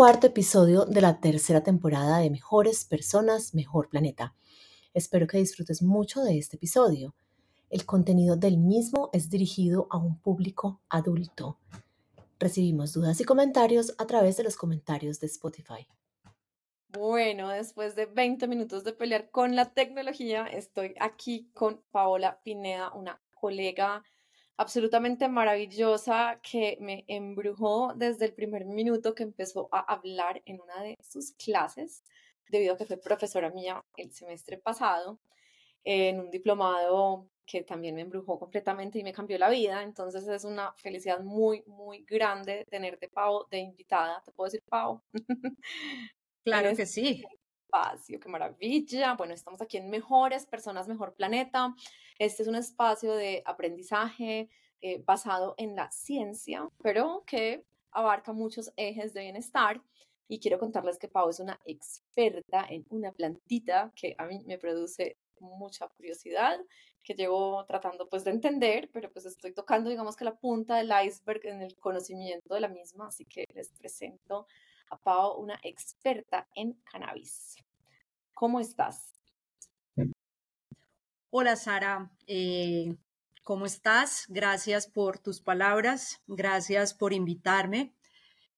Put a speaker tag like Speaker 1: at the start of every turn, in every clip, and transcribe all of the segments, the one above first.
Speaker 1: Cuarto episodio de la tercera temporada de Mejores Personas, Mejor Planeta. Espero que disfrutes mucho de este episodio. El contenido del mismo es dirigido a un público adulto. Recibimos dudas y comentarios a través de los comentarios de Spotify.
Speaker 2: Bueno, después de 20 minutos de pelear con la tecnología, estoy aquí con Paola Pineda, una colega absolutamente maravillosa que me embrujó desde el primer minuto que empezó a hablar en una de sus clases, debido a que fue profesora mía el semestre pasado, en un diplomado que también me embrujó completamente y me cambió la vida. Entonces es una felicidad muy, muy grande tenerte, Pau, de invitada. ¿Te puedo decir, Pau?
Speaker 3: Claro que sí
Speaker 2: espacio, qué maravilla. Bueno, estamos aquí en Mejores Personas, Mejor Planeta. Este es un espacio de aprendizaje eh, basado en la ciencia, pero que abarca muchos ejes de bienestar. Y quiero contarles que Pau es una experta en una plantita que a mí me produce mucha curiosidad, que llevo tratando pues de entender, pero pues estoy tocando digamos que la punta del iceberg en el conocimiento de la misma, así que les presento a Pau, una experta en cannabis. ¿Cómo estás?
Speaker 3: Hola Sara, eh, ¿cómo estás? Gracias por tus palabras, gracias por invitarme.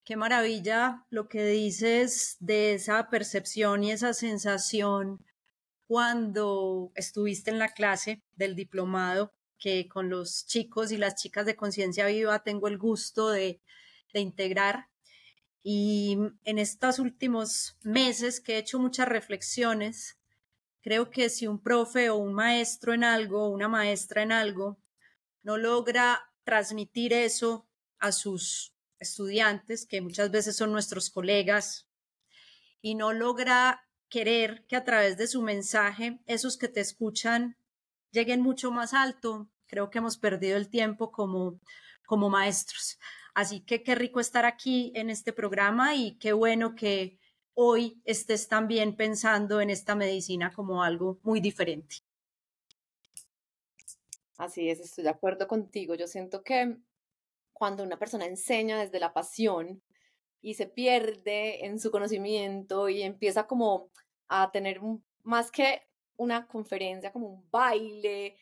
Speaker 3: Qué maravilla lo que dices de esa percepción y esa sensación cuando estuviste en la clase del diplomado que con los chicos y las chicas de conciencia viva tengo el gusto de, de integrar y en estos últimos meses que he hecho muchas reflexiones, creo que si un profe o un maestro en algo, una maestra en algo, no logra transmitir eso a sus estudiantes, que muchas veces son nuestros colegas, y no logra querer que a través de su mensaje esos que te escuchan lleguen mucho más alto, creo que hemos perdido el tiempo como, como maestros. Así que qué rico estar aquí en este programa y qué bueno que hoy estés también pensando en esta medicina como algo muy diferente.
Speaker 2: Así es, estoy de acuerdo contigo. Yo siento que cuando una persona enseña desde la pasión y se pierde en su conocimiento y empieza como a tener más que una conferencia, como un baile,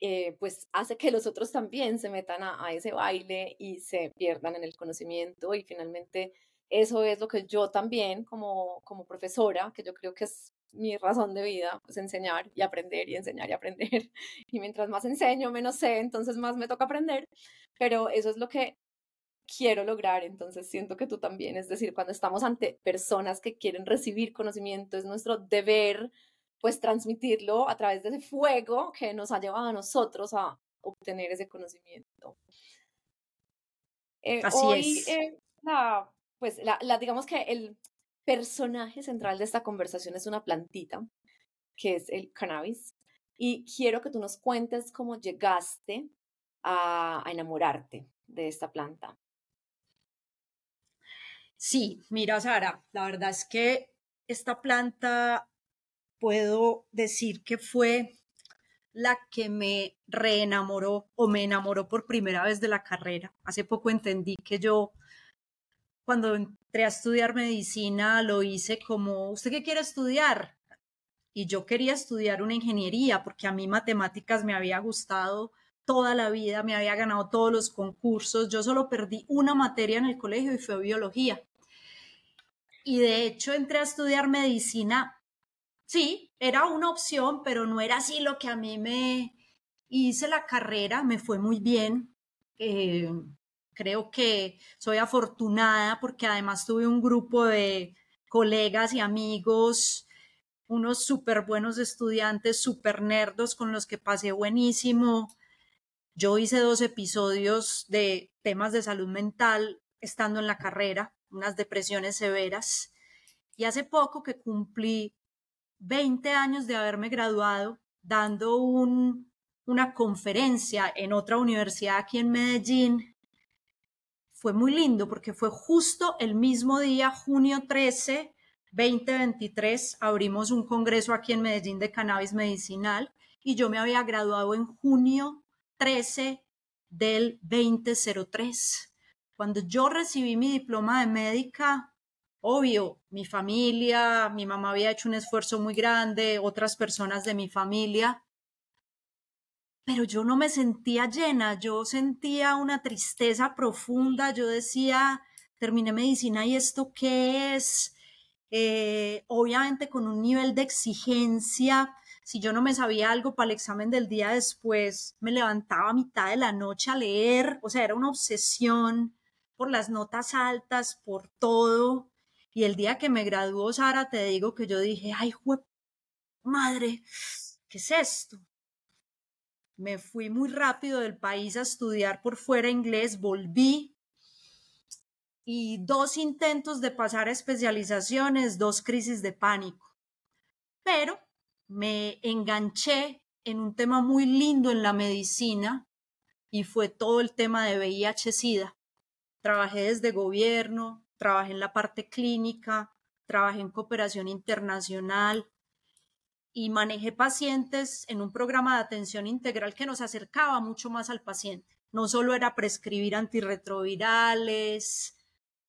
Speaker 2: eh, pues hace que los otros también se metan a, ese baile y se pierdan en el conocimiento y finalmente eso es lo que yo también como, como profesora, que yo creo que es mi razón de vida, pues enseñar y aprender y enseñar y aprender. Y mientras más enseño, menos sé, entonces más me toca aprender. Pero eso es lo que quiero lograr, entonces siento que tú también, es decir, cuando estamos ante personas que quieren recibir conocimiento, es nuestro deber pues transmitirlo a través de ese fuego que nos ha llevado a nosotros a obtener ese conocimiento.
Speaker 3: Eh, Así es.
Speaker 2: Eh, la, pues la, la, digamos que el personaje central de esta conversación es una plantita, que es el cannabis, y quiero que tú nos cuentes cómo llegaste a, a enamorarte de esta planta.
Speaker 3: Sí, mira, Sara, la verdad es que esta planta puedo decir que fue la que me reenamoró o me enamoró por primera vez de la carrera. Hace poco entendí que yo, cuando entré a estudiar medicina, lo hice como, ¿usted qué quiere estudiar? Y yo quería estudiar una ingeniería porque a mí matemáticas me había gustado toda la vida, me había ganado todos los concursos. Yo solo perdí una materia en el colegio y fue biología. Y de hecho entré a estudiar medicina sí, era una opción, pero no era así lo que a mí me hice la carrera, me fue muy bien. Eh, creo que soy afortunada porque además tuve un grupo de colegas y amigos, unos súper buenos estudiantes, súper nerdos con los que pasé buenísimo. Yo hice dos episodios de temas de salud mental estando en la carrera, unas depresiones severas. Y hace poco que cumplí 20 años de haberme graduado dando una conferencia en otra universidad aquí en Medellín. Fue muy lindo porque fue justo el mismo día, junio 13, 2023, abrimos un congreso aquí en Medellín de cannabis medicinal y yo me había graduado en junio 13 del 2003 Cuando yo recibí mi diploma de médica, obvio, mi familia, mi mamá había hecho un esfuerzo muy grande, otras personas de mi familia, pero yo no me sentía llena, yo sentía una tristeza profunda, yo decía, terminé medicina y esto qué es, eh, obviamente con un nivel de exigencia, si yo no me sabía algo para el examen del día después, me levantaba a mitad de la noche a leer, o sea, era una obsesión por las notas altas, por todo. Y el día que me graduó, Sara, te digo que yo dije, ay, madre, ¿qué es esto? Me fui muy rápido del país a estudiar por fuera inglés, volví y dos intentos de pasar a especializaciones, dos crisis de pánico. Pero me enganché en un tema muy lindo en la medicina y fue todo el tema de VIH-Sida. Trabajé desde gobierno, trabajé en la parte clínica, trabajé en cooperación internacional, y manejé pacientes en un programa de atención integral que nos acercaba mucho más al paciente. No solo era prescribir antirretrovirales,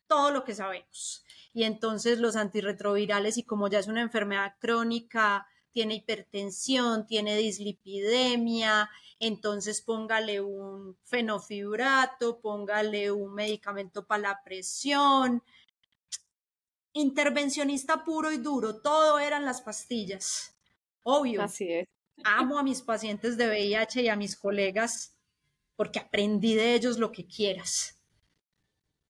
Speaker 3: todo lo que sabemos. Y entonces los antirretrovirales, y como ya es una enfermedad crónica, tiene hipertensión, tiene dislipidemia, entonces póngale un fenofibrato, póngale un medicamento para la presión. Intervencionista puro y duro, todo eran las pastillas. Obvio.
Speaker 2: Así es.
Speaker 3: Amo a mis pacientes de VIH y a mis colegas porque aprendí de ellos lo que quieras.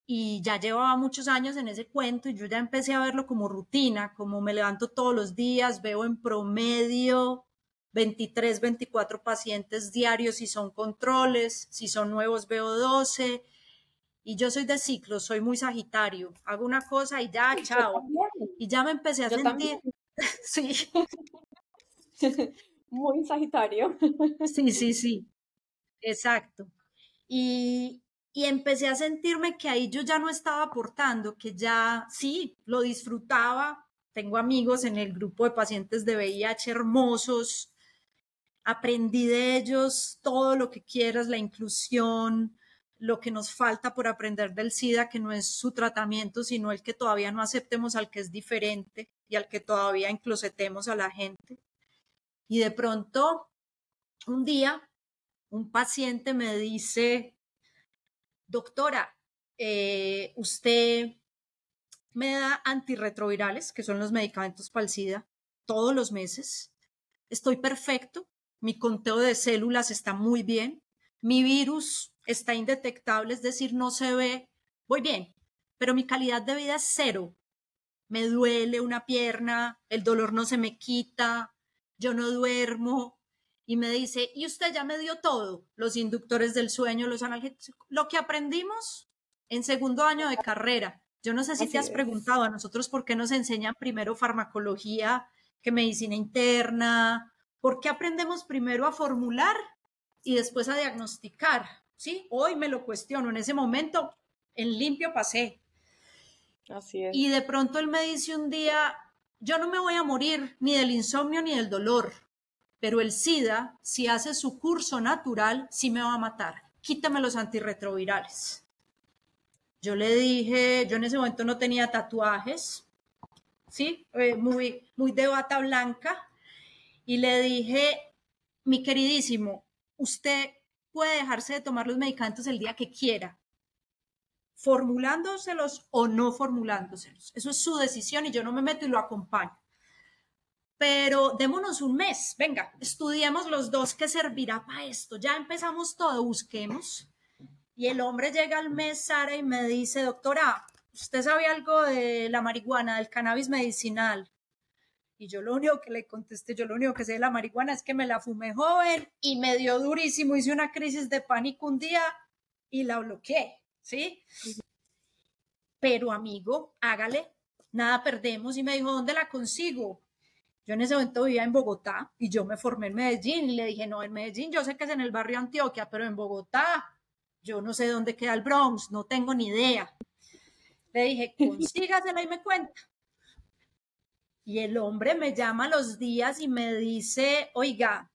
Speaker 3: Y ya llevaba muchos años en ese cuento y yo ya empecé a verlo como rutina, como me levanto todos los días, veo en promedio 23, 24 pacientes diarios si son controles, si son nuevos veo 12. Y yo soy de ciclo, soy muy sagitario. Hago una cosa y ya, chao. Y ya me empecé a sentir. sí.
Speaker 2: Muy Sagitario.
Speaker 3: Sí, sí, sí. Exacto. Y, y empecé a sentirme que ahí yo ya no estaba aportando, que ya sí, lo disfrutaba. Tengo amigos en el grupo de pacientes de VIH hermosos. Aprendí de ellos todo lo que quieras, la inclusión, lo que nos falta por aprender del SIDA, que no es su tratamiento, sino el que todavía no aceptemos al que es diferente y al que todavía enclosetemos a la gente. Y de pronto, un día, un paciente me dice, doctora, eh, usted me da antirretrovirales, que son los medicamentos para el SIDA, todos los meses. Estoy perfecto, mi conteo de células está muy bien, mi virus está indetectable, es decir, no se ve, voy bien, pero mi calidad de vida es cero. Me duele una pierna, el dolor no se me quita, yo no duermo. Y me dice, y usted ya me dio todo, los inductores del sueño, los analgésicos, lo que aprendimos en segundo año de carrera. Yo no sé si te has preguntado a nosotros por qué nos enseñan primero farmacología que medicina interna, por qué aprendemos primero a formular y después a diagnosticar. Sí, hoy me lo cuestiono, en ese momento en limpio pasé.
Speaker 2: Así es.
Speaker 3: Y de pronto él me dice un día, yo no me voy a morir ni del insomnio ni del dolor, pero el SIDA, si hace su curso natural, sí me va a matar. Quítame los antirretrovirales. Yo le dije, yo en ese momento no tenía tatuajes, ¿sí? Eh, muy, muy de bata blanca. Y le dije, mi queridísimo, usted puede dejarse de tomar los medicamentos el día que quiera, formulándoselos o no formulándoselos. Eso es su decisión y yo no me meto y lo acompaño. Pero démonos un mes, venga, estudiemos los dos qué servirá para esto. Ya empezamos todo, busquemos. Y el hombre llega al mes, Sara, y me dice, doctora, ¿usted sabe algo de la marihuana, del cannabis medicinal? Y yo lo único que le contesté, yo lo único que sé de la marihuana es que me la fumé joven y me dio durísimo, hice una crisis de pánico un día y la bloqueé. ¿sí? Pero amigo, hágale, nada perdemos. Y me dijo, ¿dónde la consigo? Yo en ese momento vivía en Bogotá y yo me formé en Medellín y le dije, no, en Medellín yo sé que es en el barrio Antioquia, pero en Bogotá yo no sé dónde queda el Bronx, no tengo ni idea. Le dije, consígasela y me cuenta. Y el hombre me llama los días y me dice, oiga,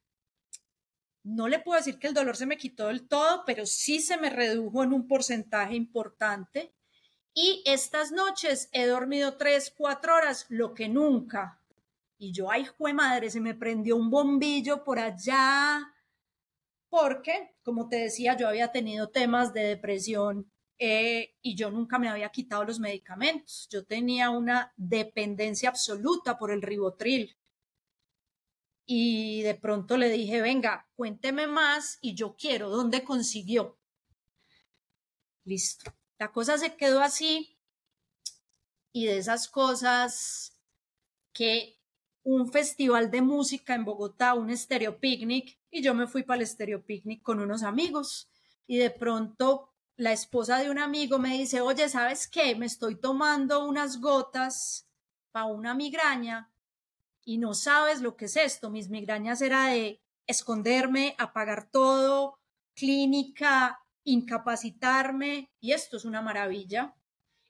Speaker 3: no le puedo decir que el dolor se me quitó del todo, pero sí se me redujo en un porcentaje importante. Y estas noches he dormido tres, cuatro horas, lo que nunca. Y yo, ay, jue madre, se me prendió un bombillo por allá. Porque, como te decía, yo había tenido temas de depresión eh, y yo nunca me había quitado los medicamentos. Yo tenía una dependencia absoluta por el ribotril y de pronto le dije, venga, cuénteme más y yo quiero, ¿dónde consiguió? Listo. La cosa se quedó así y de esas cosas que un festival de música en Bogotá, un estéreo picnic, y yo me fui para el estéreo picnic con unos amigos y de pronto la esposa de un amigo me dice, oye, ¿sabes qué? Me estoy tomando unas gotas para una migraña y no sabes lo que es esto. Mis migrañas era de esconderme, apagar todo, clínica, incapacitarme y esto es una maravilla.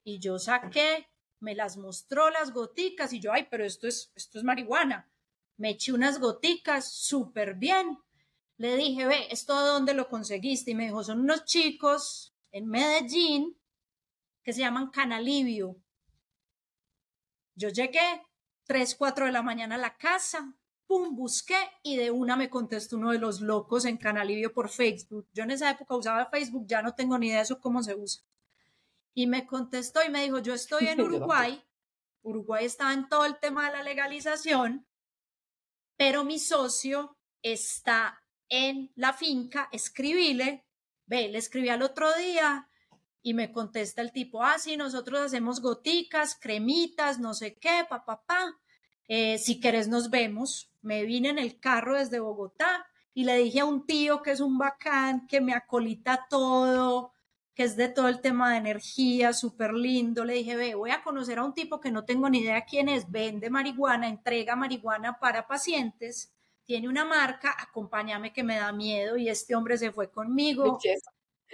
Speaker 3: Y yo saqué, me las mostró las goticas y yo, ay, pero esto es, esto es marihuana. Me eché unas goticas súper bien. Le dije, ve, ¿esto dónde lo conseguiste? Y me dijo, son unos chicos en Medellín que se llaman Canalivio. Yo llegué, 3, 4 de la mañana a la casa, pum, busqué y de una me contestó uno de los locos en Canalivio por Facebook. Yo en esa época usaba Facebook, ya no tengo ni idea de eso cómo se usa. Y me contestó y me dijo, yo estoy en Uruguay, Uruguay estaba en todo el tema de la legalización, pero mi socio está en la finca, escribile, ve, le escribí al otro día, y me contesta el tipo, ah, sí, nosotros hacemos goticas, cremitas, no sé qué, papá. Pa. Eh, si querés nos vemos. Me vine en el carro desde Bogotá y le dije a un tío que es un bacán, que me acolita todo, que es de todo el tema de energía, súper lindo. Le dije, ve, voy a conocer a un tipo que no tengo ni idea quién es, vende marihuana, entrega marihuana para pacientes, tiene una marca, acompáñame que me da miedo y este hombre se fue conmigo.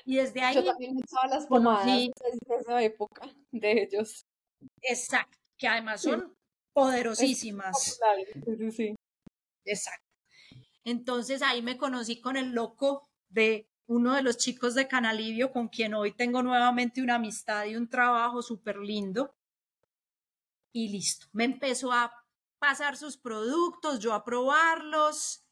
Speaker 3: Y desde ahí.
Speaker 2: Yo también usaba las pomadas desde esa época de ellos.
Speaker 3: Exacto, que además son poderosísimas.
Speaker 2: Sí, sí.
Speaker 3: Exacto. Entonces ahí me conocí con el loco de uno de los chicos de Canalivio con quien hoy tengo nuevamente una amistad y un trabajo súper lindo. Y listo, me empezó a pasar sus productos, yo a probarlos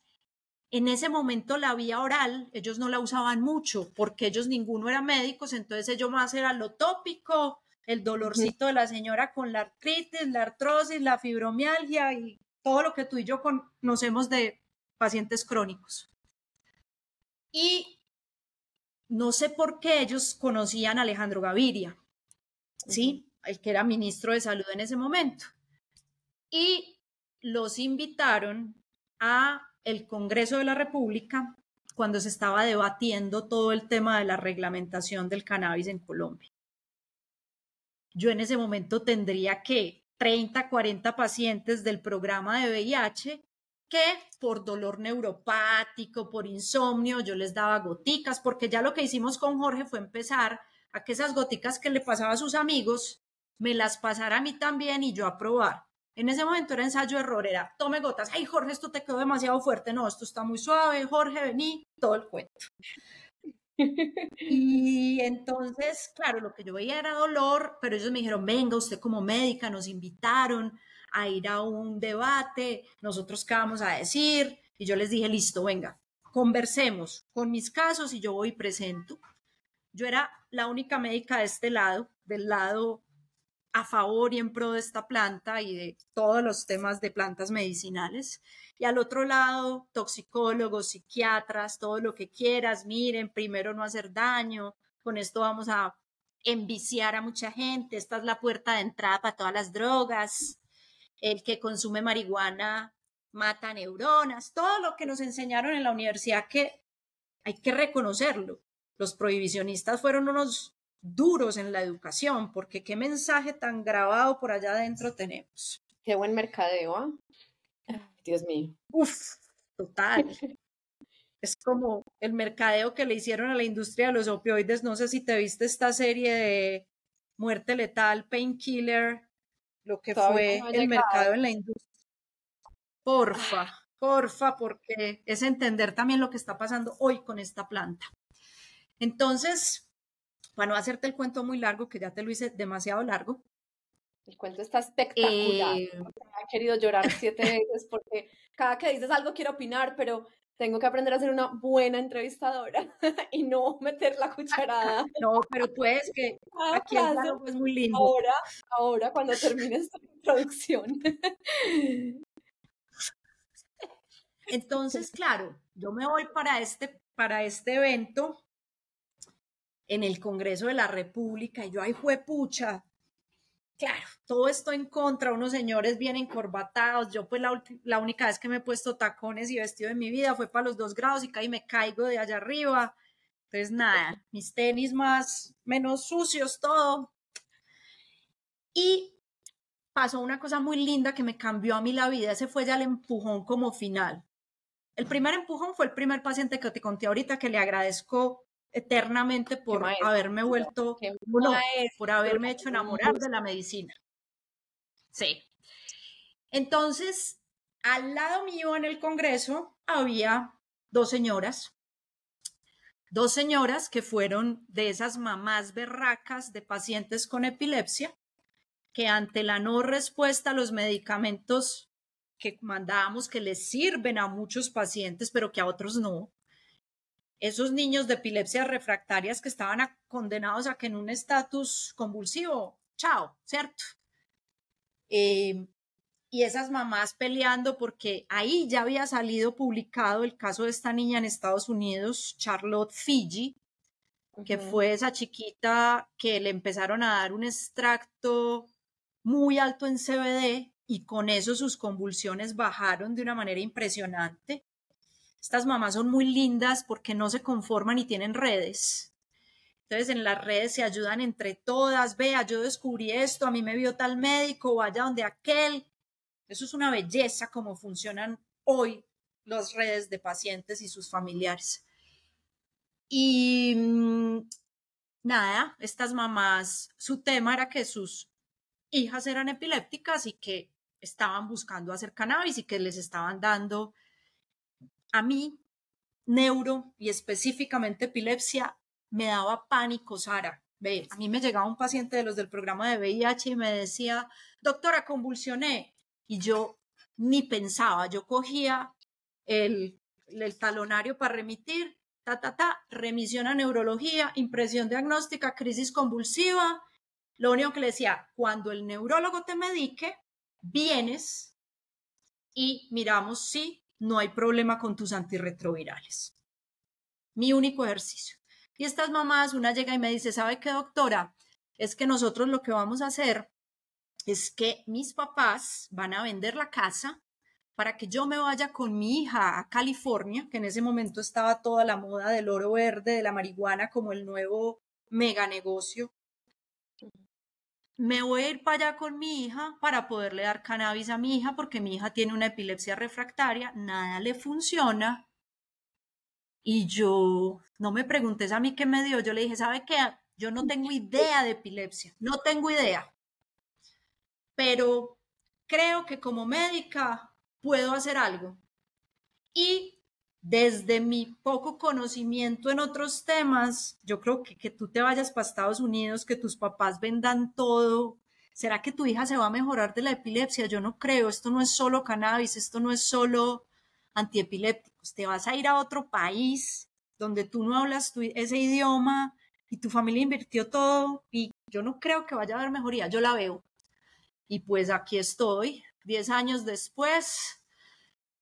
Speaker 3: en ese momento la vía oral, ellos no la usaban mucho porque ellos ninguno eran médicos, entonces ellos más era lo tópico, el dolorcito de la señora con la artritis, la artrosis, la fibromialgia y todo lo que tú y yo conocemos de pacientes crónicos. Y no sé por qué ellos conocían a Alejandro Gaviria, ¿sí? El que era ministro de salud en ese momento. Y los invitaron a el Congreso de la República cuando se estaba debatiendo todo el tema de la reglamentación del cannabis en Colombia. Yo en ese momento tendría que 30, 40 pacientes del programa de VIH que por dolor neuropático, por insomnio, yo les daba goticas, porque ya lo que hicimos con Jorge fue empezar a que esas goticas que le pasaba a sus amigos me las pasara a mí también y yo a probar. En ese momento era ensayo-error, era tome gotas, ay Jorge, esto te quedó demasiado fuerte, no, esto está muy suave, Jorge, vení, todo el cuento. Y entonces, claro, lo que yo veía era dolor, pero ellos me dijeron, venga, usted como médica, nos invitaron a ir a un debate, nosotros qué vamos a decir, y yo les dije, listo, venga, conversemos con mis casos y yo voy y presento. Yo era la única médica de este lado, del lado a favor y en pro de esta planta y de todos los temas de plantas medicinales. Y al otro lado, toxicólogos, psiquiatras, todo lo que quieras, miren, primero no hacer daño, con esto vamos a enviciar a mucha gente, esta es la puerta de entrada para todas las drogas, el que consume marihuana mata neuronas, todo lo que nos enseñaron en la universidad que hay que reconocerlo. Los prohibicionistas fueron unos duros en la educación, porque qué mensaje tan grabado por allá adentro tenemos.
Speaker 2: Qué buen mercadeo, ¿ah? Dios mío.
Speaker 3: Uf, total. es como el mercadeo que le hicieron a la industria de los opioides. No sé si te viste esta serie de Muerte Letal, Painkiller, lo que fue el mercado en la industria. Porfa, porfa, porque es entender también lo que está pasando hoy con esta planta. Entonces, para no hacerte el cuento muy largo, que ya te lo hice demasiado largo.
Speaker 2: El cuento está espectacular. Eh, he querido llorar siete veces porque cada que dices algo quiero opinar, pero tengo que aprender a ser una buena entrevistadora y no meter la cucharada.
Speaker 3: No, pero pues que aquí el es muy lindo.
Speaker 2: Ahora, ahora cuando termine esta introducción.
Speaker 3: Entonces, claro, yo me voy para este, para este evento en el Congreso de la República y yo, ay, fue pucha, claro, todo esto en contra, unos señores bien encorbatados, yo pues la, la, única vez que me he puesto tacones y vestido en mi vida fue para los dos grados y caí me caigo de allá arriba, entonces nada, mis tenis más, menos sucios, todo. Y pasó una cosa muy linda que me cambió a mí la vida, ese fue ya el empujón como final. El primer empujón fue el primer paciente que te conté ahorita, que le agradezco eternamente por haberme vuelto, por haberme hecho enamorar de la medicina. Sí. Entonces, al lado mío en el Congreso había dos señoras, dos señoras que fueron de esas mamás berracas de pacientes con epilepsia, que ante la no respuesta a los medicamentos que mandábamos que les sirven a muchos pacientes, pero que a otros no, esos niños de epilepsia refractarias que estaban condenados a que en un estatus convulsivo, chao, ¿cierto? Eh, y esas mamás peleando porque ahí ya había salido publicado el caso de esta niña en Estados Unidos, Charlotte Fiji, que fue esa chiquita que le empezaron a dar un extracto muy alto en CBD y con eso sus convulsiones bajaron de una manera impresionante. Estas mamás son muy lindas porque no se conforman y tienen redes. Entonces en las redes se ayudan entre todas, vea, yo descubrí esto, a mí me vio tal médico, vaya donde aquel. Eso es una belleza como funcionan hoy las redes de pacientes y sus familiares. Y mm, nada, estas mamás, su tema era que sus hijas eran epilépticas y que estaban buscando hacer cannabis y que les estaban dando a mí, neuro y específicamente epilepsia, me daba pánico, Sara. A mí me llegaba un paciente de los del programa de VIH y me decía, doctora, convulsioné. Y yo ni pensaba, yo cogía el, el talonario para remitir, ta, ta, ta, remisión a neurología, impresión diagnóstica, crisis convulsiva. Lo único que le decía, cuando el neurólogo te medique, vienes y miramos si no hay problema con tus antirretrovirales. Mi único ejercicio. Y estas mamás, una llega y me dice, ¿sabe qué, doctora? Es que nosotros lo que vamos a hacer es que mis papás van a vender la casa para que yo me vaya con mi hija a California, que en ese momento estaba toda la moda del oro verde, de la marihuana como el nuevo mega negocio me voy a ir para allá con mi hija para poderle dar cannabis a mi hija porque mi hija tiene una epilepsia refractaria, nada le funciona. Y yo, no me preguntes a mí qué me dio, yo le dije, ¿sabe qué? Yo no tengo idea de epilepsia, no tengo idea. Pero creo que como médica puedo hacer algo. Y desde mi poco conocimiento en otros temas, yo creo que que tú te vayas para Estados Unidos, que tus papás vendan todo, ¿será que tu hija se va a mejorar de la epilepsia? Yo no creo, esto no es solo cannabis, esto no es solo antiepilépticos, te vas a ir a otro país donde tú no hablas ese idioma y tu familia invirtió todo y yo no creo que vaya a haber mejoría, yo la veo. Y pues aquí estoy, 10 años después,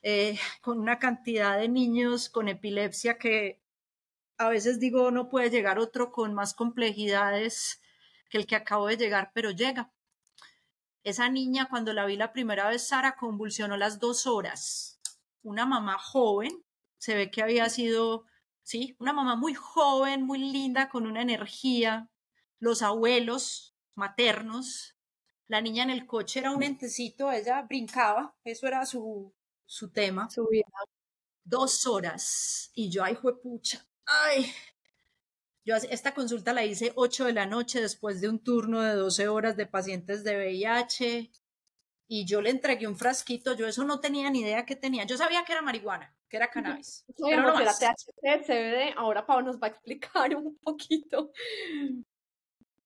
Speaker 3: eh, con una cantidad de niños con epilepsia que a veces digo no puede llegar otro con más complejidades que el que acabo de llegar, pero llega. Esa niña, cuando la vi la primera vez, Sara convulsionó las dos horas. Una mamá joven, se ve que había sido, sí, una mamá muy joven, muy linda, con una energía. Los abuelos maternos, la niña en el coche era un entecito, ella brincaba, eso era su, su tema.
Speaker 2: Su vida.
Speaker 3: Dos horas. Y yo, ay, pucha. Ay. Yo esta consulta la hice 8 de la noche después de un turno de 12 horas de pacientes de VIH. y yo le entregué un frasquito, yo eso no tenía ni idea que tenía, yo sabía que era marihuana, que era cannabis.
Speaker 2: pero no era THC, CBD, ahora Pau nos va a explicar un poquito.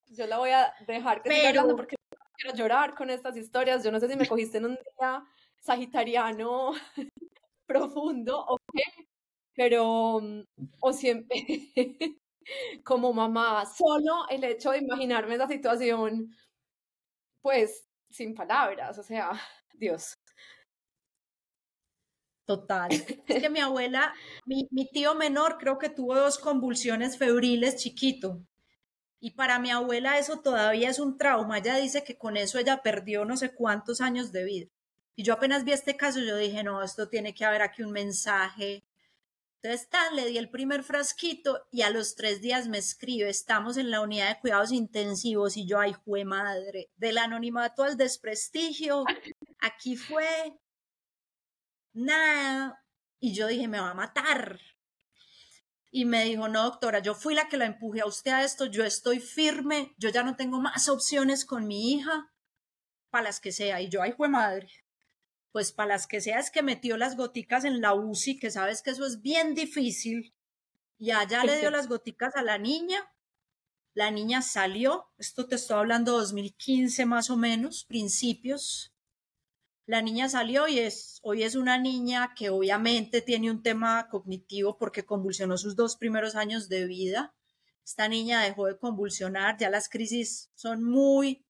Speaker 2: Yo la voy a dejar que pero... siga hablando porque quiero llorar con estas historias, yo no sé si me cogiste en un día sagitariano profundo o qué, pero, mm, o siempre, como mamá, solo el hecho de imaginarme esa situación, pues, sin palabras, o sea, Dios.
Speaker 3: Total. Es que mi abuela, mi, mi, tío menor creo que tuvo dos convulsiones febriles chiquito. Y para mi abuela eso todavía es un trauma. Ella dice que con eso ella perdió no sé cuántos años de vida. Y yo apenas vi este caso, yo dije, no, esto tiene que haber aquí un mensaje. Entonces, tan, le di el primer frasquito y a los tres días me escribe, estamos en la unidad de cuidados intensivos y yo, ay, fue madre, del anonimato al desprestigio, aquí fue nada. Y yo dije, me va a matar. Y me dijo, no, doctora, yo fui la que la empujé a usted a esto, yo estoy firme, yo ya no tengo más opciones con mi hija, para las que sea. Y yo, ay, fue madre pues para las que sea es que metió las goticas en la UCI, que sabes que eso es bien difícil, y allá le dio las goticas a la niña, la niña salió, esto te estoy hablando 2015 más o menos, principios, la niña salió y es, hoy es una niña que obviamente tiene un tema cognitivo porque convulsionó sus dos primeros años de vida. Esta niña dejó de convulsionar, ya las crisis son muy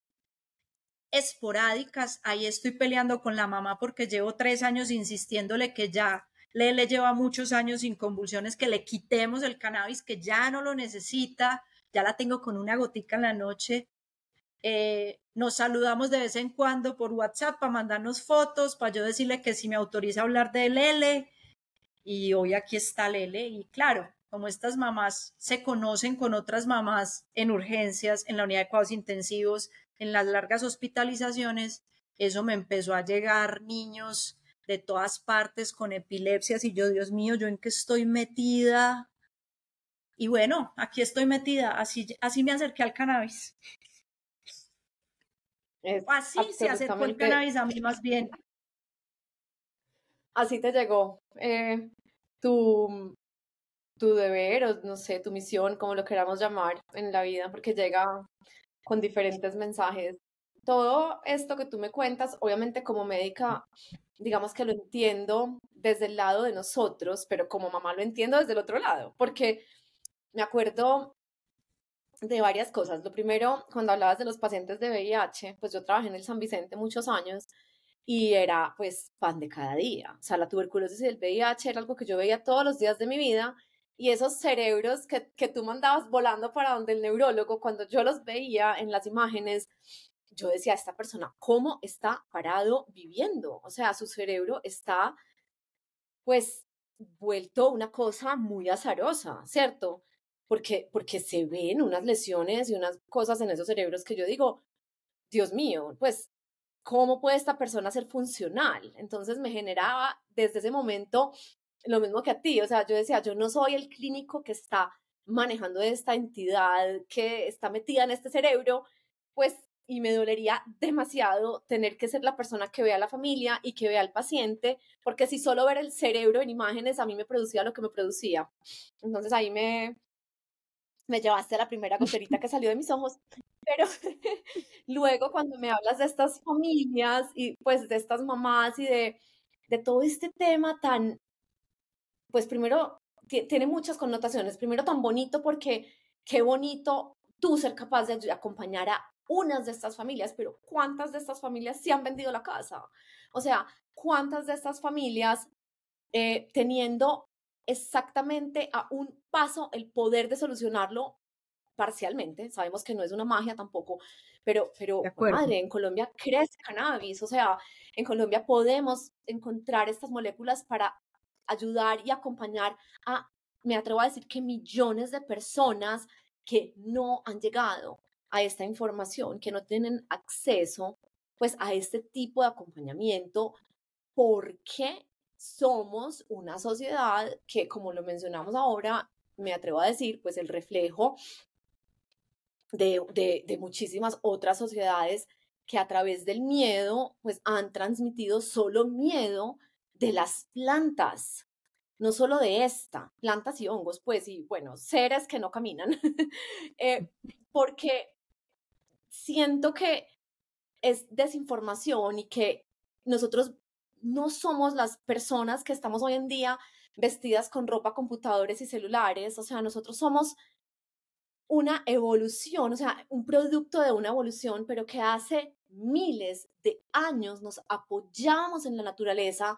Speaker 3: esporádicas. Ahí estoy peleando con la mamá porque llevo tres años insistiéndole que ya le lleva muchos años sin convulsiones, que le quitemos el cannabis, que ya no lo necesita, ya la tengo con una gotica en la noche. Eh, nos saludamos de vez en cuando por WhatsApp para mandarnos fotos, para yo decirle que si me autoriza a hablar de Lele. Y hoy aquí está Lele. Y claro, como estas mamás se conocen con otras mamás en urgencias, en la unidad de cuidados intensivos, en las largas hospitalizaciones, eso me empezó a llegar niños de todas partes con epilepsias y yo, Dios mío, yo en qué estoy metida. Y bueno, aquí estoy metida, así, así me acerqué al cannabis. así se acercó el cannabis a mí más bien.
Speaker 2: Así te llegó eh, tu, tu deber o no sé, tu misión, como lo queramos llamar en la vida, porque llega con diferentes mensajes. Todo esto que tú me cuentas, obviamente como médica, digamos que lo entiendo desde el lado de nosotros, pero como mamá lo entiendo desde el otro lado, porque me acuerdo de varias cosas. Lo primero, cuando hablabas de los pacientes de VIH, pues yo trabajé en el San Vicente muchos años y era pues pan de cada día. O sea, la tuberculosis y el VIH era algo que yo veía todos los días de mi vida y esos cerebros que, que tú mandabas volando para donde el neurólogo, cuando yo los veía en las imágenes, yo decía, esta persona, ¿cómo está parado viviendo? O sea, su cerebro está, pues, vuelto una cosa muy azarosa, ¿cierto? Porque, porque se ven unas lesiones y unas cosas en esos cerebros que yo digo, Dios mío, pues, ¿cómo puede esta persona ser funcional? Entonces me generaba desde ese momento lo mismo que a ti, o sea, yo decía, yo no soy el clínico que está manejando esta entidad que está metida en este cerebro, pues, y me dolería demasiado tener que ser la persona que vea a la familia y que vea al paciente, porque si solo ver el cerebro en imágenes a mí me producía lo que me producía. Entonces ahí me, me llevaste la primera goterita que salió de mis ojos, pero luego cuando me hablas de estas familias y pues de estas mamás y de, de todo este tema tan pues primero tiene muchas connotaciones. Primero tan bonito porque qué bonito tú ser capaz de acompañar a unas de estas familias, pero ¿cuántas de estas familias se han vendido la casa? O sea, ¿cuántas de estas familias eh, teniendo exactamente a un paso el poder de solucionarlo parcialmente? Sabemos que no es una magia tampoco, pero, pero madre, en Colombia crece cannabis, o sea, en Colombia podemos encontrar estas moléculas para ayudar y acompañar a, me atrevo a decir que millones de personas que no han llegado a esta información, que no tienen acceso pues a este tipo de acompañamiento, porque somos una sociedad que, como lo mencionamos ahora, me atrevo a decir, pues el reflejo de, de, muchísimas otras sociedades que a través del miedo, pues han transmitido solo miedo de las plantas, no solo de esta, plantas y hongos, pues, y bueno, seres que no caminan, eh, porque siento que es desinformación y que nosotros no somos las personas que estamos hoy en día vestidas con ropa, computadores y celulares, o sea, nosotros somos una evolución, o sea, un producto de una evolución, pero que hace miles de años nos apoyamos en la naturaleza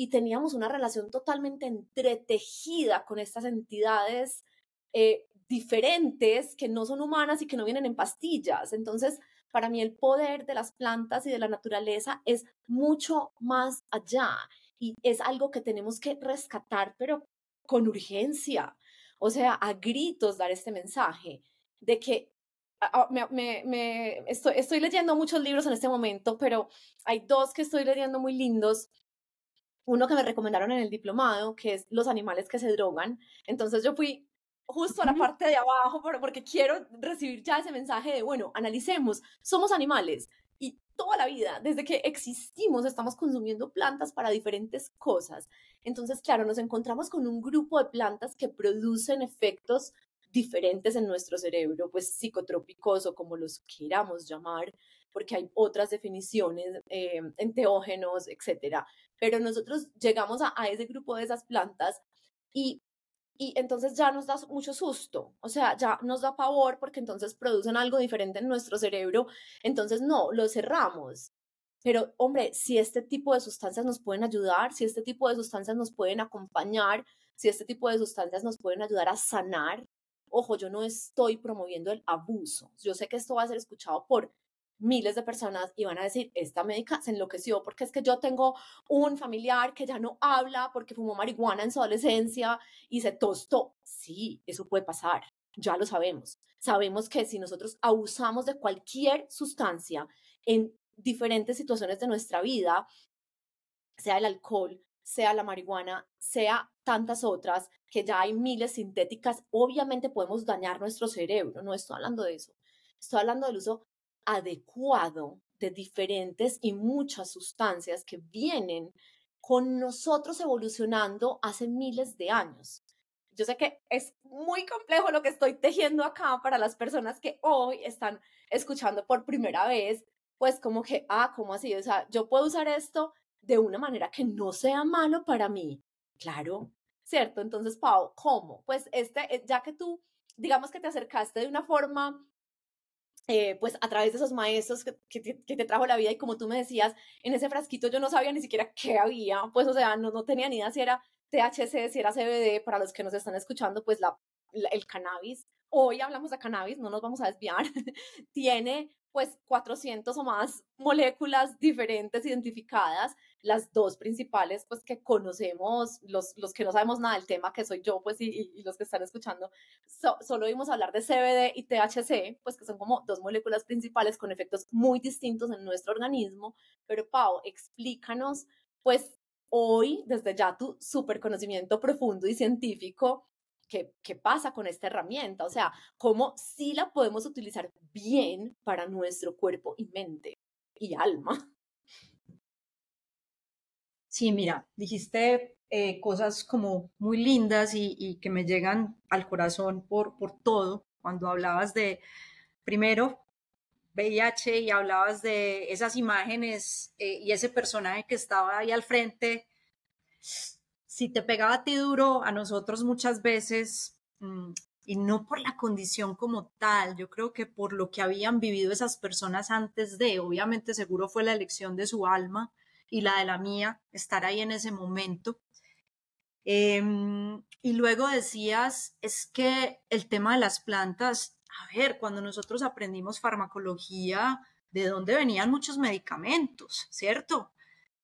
Speaker 2: y teníamos una relación totalmente entretejida con estas entidades eh, diferentes que no son humanas y que no vienen en pastillas. Entonces, para mí el poder de las plantas y de la naturaleza es mucho más allá y es algo que tenemos que rescatar, pero con urgencia. O sea, a gritos dar este mensaje de que me, me, estoy, estoy leyendo muchos libros en este momento, pero hay dos que estoy leyendo muy lindos uno que me recomendaron en el diplomado, que es los animales que se drogan. Entonces yo fui justo a la parte de abajo porque quiero recibir ya ese mensaje de, bueno, analicemos, somos animales y toda la vida, desde que existimos, estamos consumiendo plantas para diferentes cosas. Entonces, claro, nos encontramos con un grupo de plantas que producen efectos diferentes en nuestro cerebro, pues psicotrópicos o como los queramos llamar, porque hay otras definiciones, eh, enteógenos, etcétera. Pero nosotros llegamos a, ese grupo de esas plantas y y entonces ya nos da mucho susto, o sea, ya nos da pavor porque entonces producen algo diferente en nuestro cerebro, entonces no, lo cerramos. Pero hombre, si este tipo de sustancias nos pueden ayudar, si este tipo de sustancias nos pueden acompañar, si este tipo de sustancias nos pueden ayudar a sanar, ojo, yo no estoy promoviendo el abuso. Yo sé que esto va a ser escuchado por miles de personas y van a decir, esta médica se enloqueció porque es que yo tengo un familiar que ya no habla porque fumó marihuana en su adolescencia y se tostó. Sí, eso puede pasar, ya lo sabemos. Sabemos que si nosotros abusamos de cualquier sustancia en diferentes situaciones de nuestra vida, sea el alcohol, sea la marihuana, sea tantas otras, que ya hay miles sintéticas, obviamente podemos dañar nuestro cerebro. No estoy hablando de eso. Estoy hablando del uso adecuado de diferentes y muchas sustancias que vienen con nosotros evolucionando hace miles de años. Yo sé que es muy complejo lo que estoy tejiendo acá para las personas que hoy están escuchando por primera vez, pues como que, ah, ¿cómo así? O sea, yo puedo usar esto de una manera que no sea malo para mí. Claro, ¿cierto? Entonces, Pau, ¿cómo? Pues este, eh, ya que tú, digamos que te acercaste de una forma eh, pues a través de esos maestros que, te trajo la vida y como tú me decías, en ese frasquito yo no sabía ni siquiera qué había, pues o sea, no, no tenía ni idea si era THC, si era CBD, para los que nos están escuchando, pues la, el cannabis, hoy hablamos de cannabis, no nos vamos a desviar, tiene pues 400 o más moléculas diferentes identificadas, las dos principales pues que conocemos, los, los que no sabemos nada del tema, que soy yo pues y, y los que están escuchando, solo oímos hablar de CBD y THC, pues que son como dos moléculas principales con efectos muy distintos en nuestro organismo, pero Pau, explícanos pues hoy desde ya tu super conocimiento profundo y científico, ¿Qué, qué, pasa con esta herramienta? O sea, cómo sí la podemos utilizar bien para nuestro cuerpo y mente y alma.
Speaker 3: Sí, mira, dijiste eh, cosas como muy lindas y, que me llegan al corazón por, por todo. Cuando hablabas de, primero, VIH y hablabas de esas imágenes eh, y ese personaje que estaba ahí al frente si te pegaba a ti duro, a nosotros muchas veces, mm, y no por la condición como tal, yo creo que por lo que habían vivido esas personas antes de, obviamente seguro fue la elección de su alma y la de la mía, estar ahí en ese momento. Em, y luego decías, es que el tema de las plantas, a ver, cuando nosotros aprendimos farmacología, ¿de dónde venían muchos medicamentos? ¿Cierto?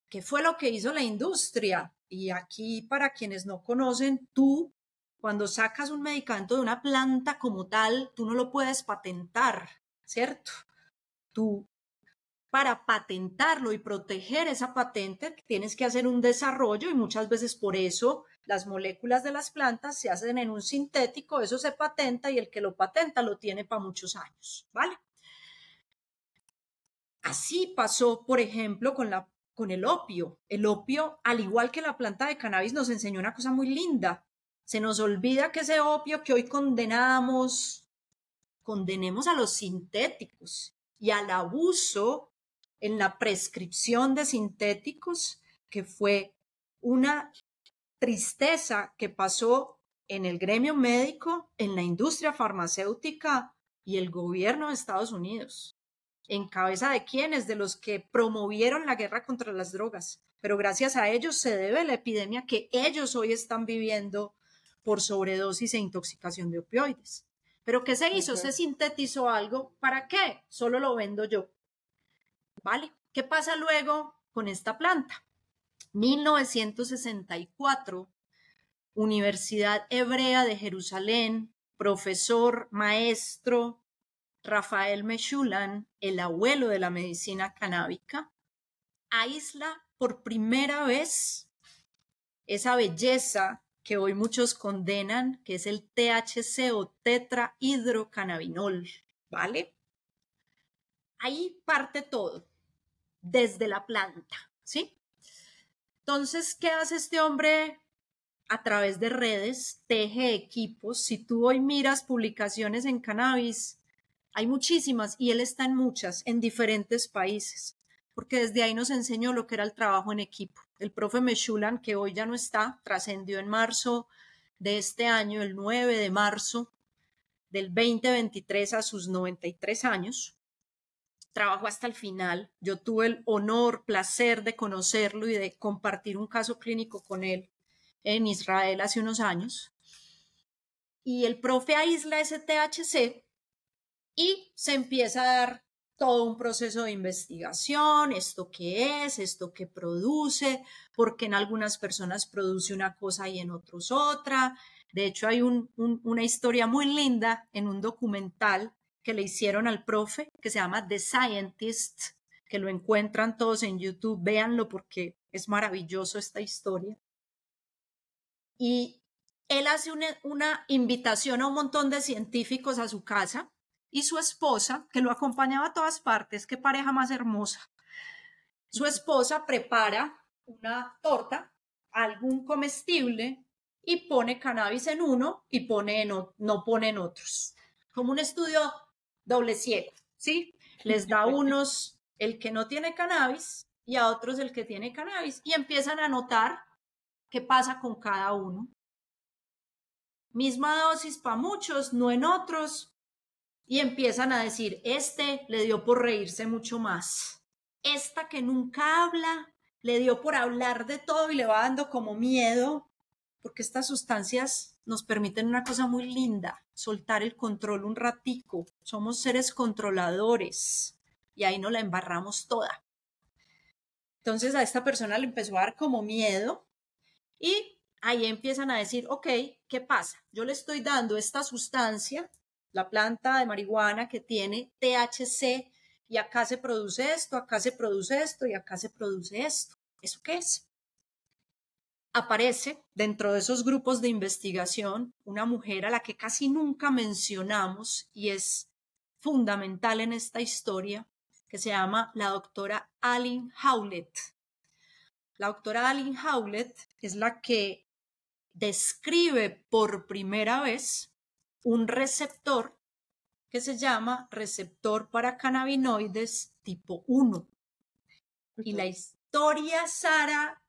Speaker 3: ¿Qué fue lo que hizo la industria? Y aquí, para quienes no conocen, tú, cuando sacas un medicamento de una planta como tal, tú no lo puedes patentar, ¿cierto? Tú, para patentarlo y proteger esa patente, tienes que hacer un desarrollo y muchas veces por eso las moléculas de las plantas se hacen en un sintético, eso se patenta y el que lo patenta lo tiene para muchos años, ¿vale? Así pasó, por ejemplo, con, la, con el opio. El opio, al igual que la planta de cannabis, nos enseñó una cosa muy linda. Se nos olvida que ese opio que hoy condenamos, condenemos a los sintéticos y al abuso en la prescripción de sintéticos, que fue una tristeza que pasó en el gremio médico, en la industria farmacéutica y el gobierno de Estados Unidos. ¿En cabeza de quiénes? De los que promovieron la guerra contra las drogas. Pero gracias a ellos se debe la epidemia que ellos hoy están viviendo por sobredosis e intoxicación de opioides. Pero ¿qué se hizo? Se sintetizó algo. ¿Para qué? Solo lo vendo yo. ¿Vale? ¿Qué pasa luego con esta planta? 1964, Universidad Hebrea de Jerusalén, profesor, maestro Rafael Meshulan, el abuelo de la medicina canábica, aísla por primera vez esa belleza que hoy muchos condenan, que es el THC o tetrahidrocannabinol, ¿vale? Ahí parte todo, desde la planta, ¿sí? Entonces, ¿qué hace este hombre a través de redes? Teje equipos. Si tú hoy miras publicaciones en cannabis, hay muchísimas y él está en muchas, en diferentes países, porque desde ahí nos enseñó lo que era el trabajo en equipo. El profe Meshulan, que hoy ya no está, trascendió en marzo de este año, el 9 de marzo del 2023 a sus 93 años trabajo hasta el final. Yo tuve el honor, placer de conocerlo y de compartir un caso clínico con él en Israel hace unos años. Y el profe aísla ese THC y se empieza a dar todo un proceso de investigación, esto qué es, esto qué produce, porque en algunas personas produce una cosa y en otros otra. De hecho, hay una historia muy linda en un documental que le hicieron al profe, que se llama The Scientist, que lo encuentran todos en YouTube, véanlo porque es maravilloso esta historia. Y él hace una, una invitación a un montón de científicos a su casa y su esposa, que lo acompañaba a todas partes, qué pareja más hermosa. Su esposa prepara una torta, algún comestible y pone cannabis en uno y pone no pone en otros. Como un estudio doble ciego, ¿sí? Les da unos el que no tiene cannabis y a otros el que tiene cannabis y empiezan a notar qué pasa con cada uno. Misma dosis para muchos, no en otros, y empiezan a decir, este le dio por reírse mucho más. Esta que nunca habla, le dio por hablar de todo y le va dando como miedo, porque estas sustancias nos permiten una cosa muy linda, soltar el control un ratico. Somos seres controladores y ahí no la embarramos toda. Entonces a esta persona le empezó a dar como miedo y ahí empiezan a decir, ok, ¿qué pasa? Yo le estoy dando esta sustancia, la planta de marihuana que tiene THC y acá se produce esto, acá se produce esto y acá se produce esto. ¿Eso qué es? Aparece dentro de esos grupos de investigación una mujer a la que casi nunca mencionamos y es fundamental en esta historia, que se llama la doctora Aline Howlett. La doctora Aline Howlett es la que describe por primera vez un receptor que se llama receptor para cannabinoides tipo 1. Y la historia, Sara,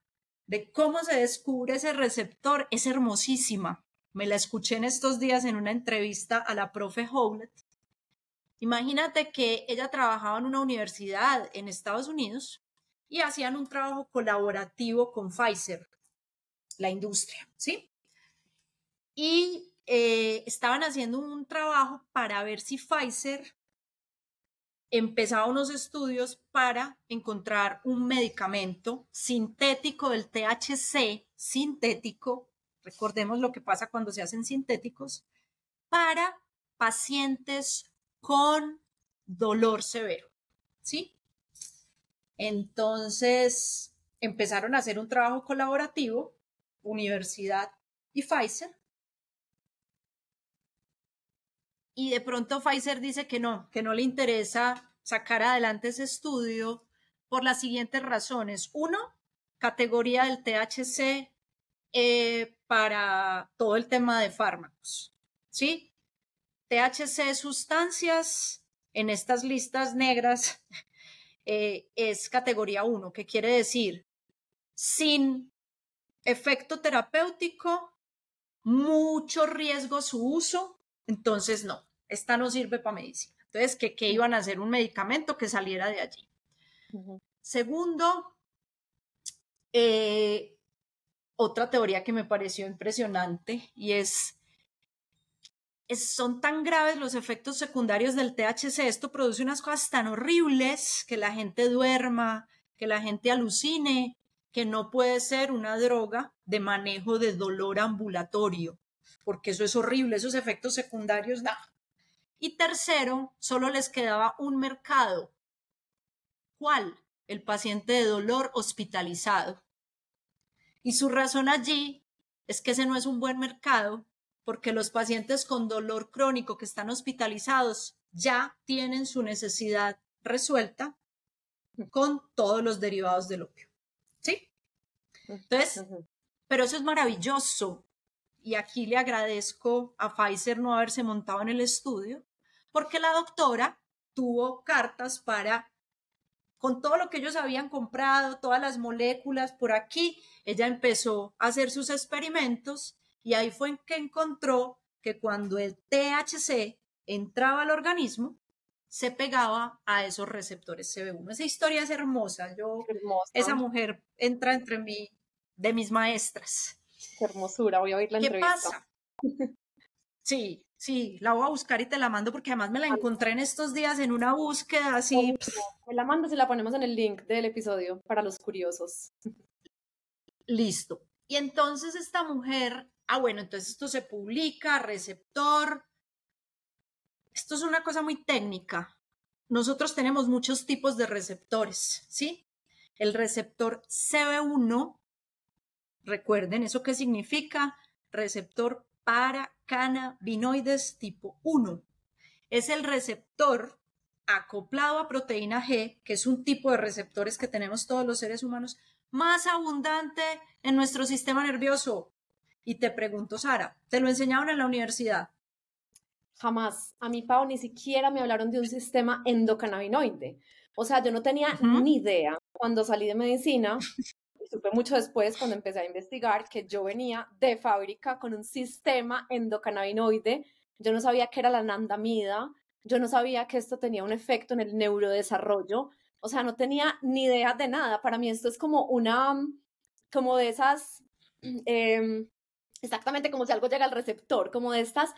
Speaker 3: de cómo se descubre ese receptor es hermosísima. Me la escuché en estos días en una entrevista a la profe Howlett. Imagínate que ella trabajaba en una universidad en Estados Unidos y hacían un trabajo colaborativo con Pfizer, la industria, ¿sí? Y eh, estaban haciendo un trabajo para ver si Pfizer empezaba unos estudios para encontrar un medicamento sintético del THC, sintético, recordemos lo que pasa cuando se hacen sintéticos, para pacientes con dolor severo, ¿sí? Entonces, empezaron a hacer un trabajo colaborativo, universidad y Pfizer, y de pronto Pfizer dice que no, que no le interesa sacar adelante ese estudio por las siguientes razones. Uno, categoría del THC eh, para todo el tema de fármacos. ¿Sí? THC sustancias en estas listas negras eh, es categoría 1, que quiere decir sin efecto terapéutico, mucho riesgo su uso, entonces no, esta no sirve para medicina. Entonces, que, que iban a hacer un medicamento que saliera de allí. Segundo, eh, otra teoría que me pareció impresionante y es, es, son tan graves los efectos secundarios del THC, esto produce unas cosas tan horribles que la gente duerma, que la gente alucine, que no puede ser una droga de manejo de dolor ambulatorio, porque eso es horrible, esos efectos secundarios da. Y tercero, solo les quedaba un mercado. ¿Cuál? El paciente de dolor hospitalizado. Y su razón allí es que ese no es un buen mercado porque los pacientes con dolor crónico que están hospitalizados ya tienen su necesidad resuelta con todos los derivados del opio. ¿Sí? Entonces, pero eso es maravilloso. Y aquí le agradezco a Pfizer no haberse montado en el estudio, porque la doctora tuvo cartas para, con todo lo que ellos habían comprado, todas las moléculas por aquí, ella empezó a hacer sus experimentos y ahí fue en que encontró que cuando el THC entraba al organismo, se pegaba a esos receptores CB1. Esa historia es hermosa. Yo, esa mujer entra entre mí, de mis maestras.
Speaker 2: Qué hermosura, voy a oír la
Speaker 3: ¿Qué pasa? Sí, sí, la voy a buscar y te la mando porque además me la encontré en estos días en una búsqueda así.
Speaker 2: Me la mandas y la ponemos en el link del episodio para los curiosos.
Speaker 3: Listo. Y entonces esta mujer, ah, bueno, entonces esto se publica, receptor. Esto es una cosa muy técnica. Nosotros tenemos muchos tipos de receptores, ¿sí? El receptor CB1, recuerden, ¿eso qué significa? Receptor para cannabinoides tipo 1. Es el receptor acoplado a proteína G, que es un tipo de receptores que tenemos todos los seres humanos, más abundante en nuestro sistema nervioso. Y te pregunto, Sara, ¿te lo enseñaron en la universidad?
Speaker 2: Jamás. A mi Pau ni siquiera me hablaron de un sistema endocannabinoide. O sea, yo no tenía ni idea cuando salí de medicina, supe mucho después cuando empecé a investigar que yo venía de fábrica con un sistema endocannabinoide. Yo no sabía que era la nandamida, yo no sabía que esto tenía un efecto en el neurodesarrollo, o sea, no tenía ni idea de nada. Para mí esto es como una, como de esas, em, exactamente como si algo llega al receptor, como de estas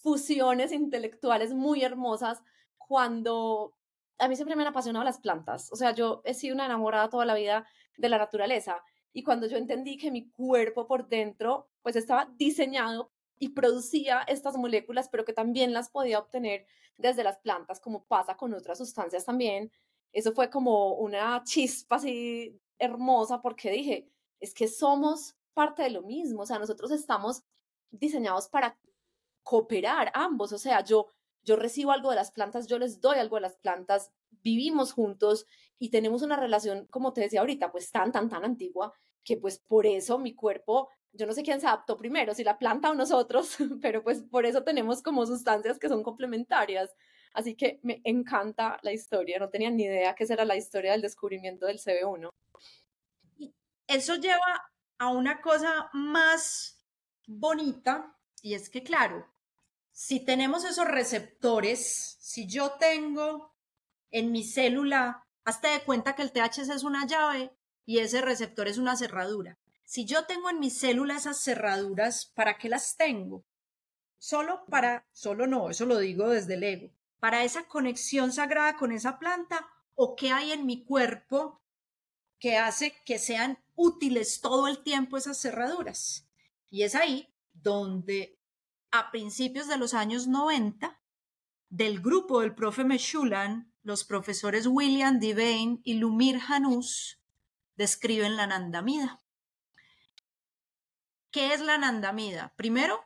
Speaker 2: fusiones intelectuales muy hermosas cuando a mí siempre me han apasionado las plantas. O sea, yo he sido una enamorada toda la vida de la naturaleza y cuando yo entendí que mi cuerpo por dentro pues estaba diseñado y producía estas moléculas, pero que también las podía obtener desde las plantas, como pasa con otras sustancias también, eso fue como una chispa así hermosa porque dije, es que somos parte de lo mismo, o sea, nosotros estamos diseñados para cooperar ambos, o sea, yo yo recibo algo de las plantas, yo les doy algo de las plantas, vivimos juntos y tenemos una relación, como te decía ahorita, pues tan, tan, tan antigua, que pues por eso mi cuerpo, yo no sé quién se adaptó primero, si la planta o nosotros, pero pues por eso tenemos como sustancias que son complementarias. Así que me encanta la historia, no tenía ni idea que esa era la historia del descubrimiento del CB1.
Speaker 3: Eso lleva a una cosa más bonita y es que, claro, si tenemos esos receptores, si yo tengo en mi célula, hazte de cuenta que el THC es una llave y ese receptor es una cerradura. Si yo tengo en mi célula esas cerraduras, ¿para qué las tengo? Solo para, solo no, eso lo digo desde el ego para esa conexión sagrada con esa planta o qué hay en mi cuerpo que hace que sean útiles todo el tiempo esas cerraduras. Y es ahí donde a principios de los años 90, del grupo del profe Meshulan, los profesores William Devane y Lumir Hanus describen la nandamida. ¿Qué es la nandamida? Primero,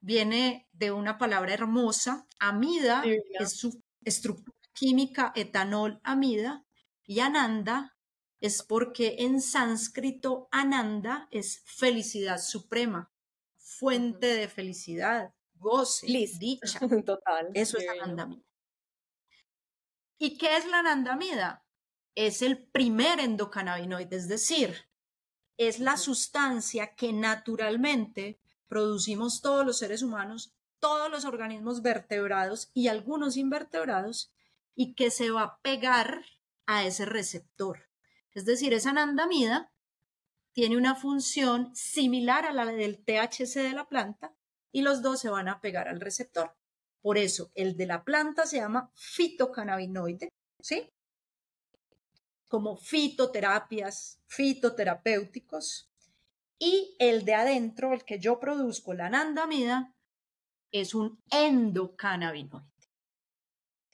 Speaker 3: viene de una palabra hermosa, amida, es su estructura química etanol amida y ananda es porque en sánscrito ananda es felicidad suprema, fuente de felicidad, goce, dicha.
Speaker 2: Total.
Speaker 3: Eso es anandamida. ¿Y qué es la anandamida? Es el primer endocannabinoide, es decir, es la sustancia que naturalmente producimos todos los seres humanos, todos los organismos vertebrados y algunos invertebrados, y que se va a pegar a ese receptor. Es decir, esa anandamida tiene una función similar a la del THC de la planta y los dos se van a pegar al receptor. Por eso, el de la planta se llama fitocannabinoide, ¿sí? Como fitoterapias, fitoterapéuticos. Y el de adentro, el que yo produzco, la anandamida, es un endocannabinoide.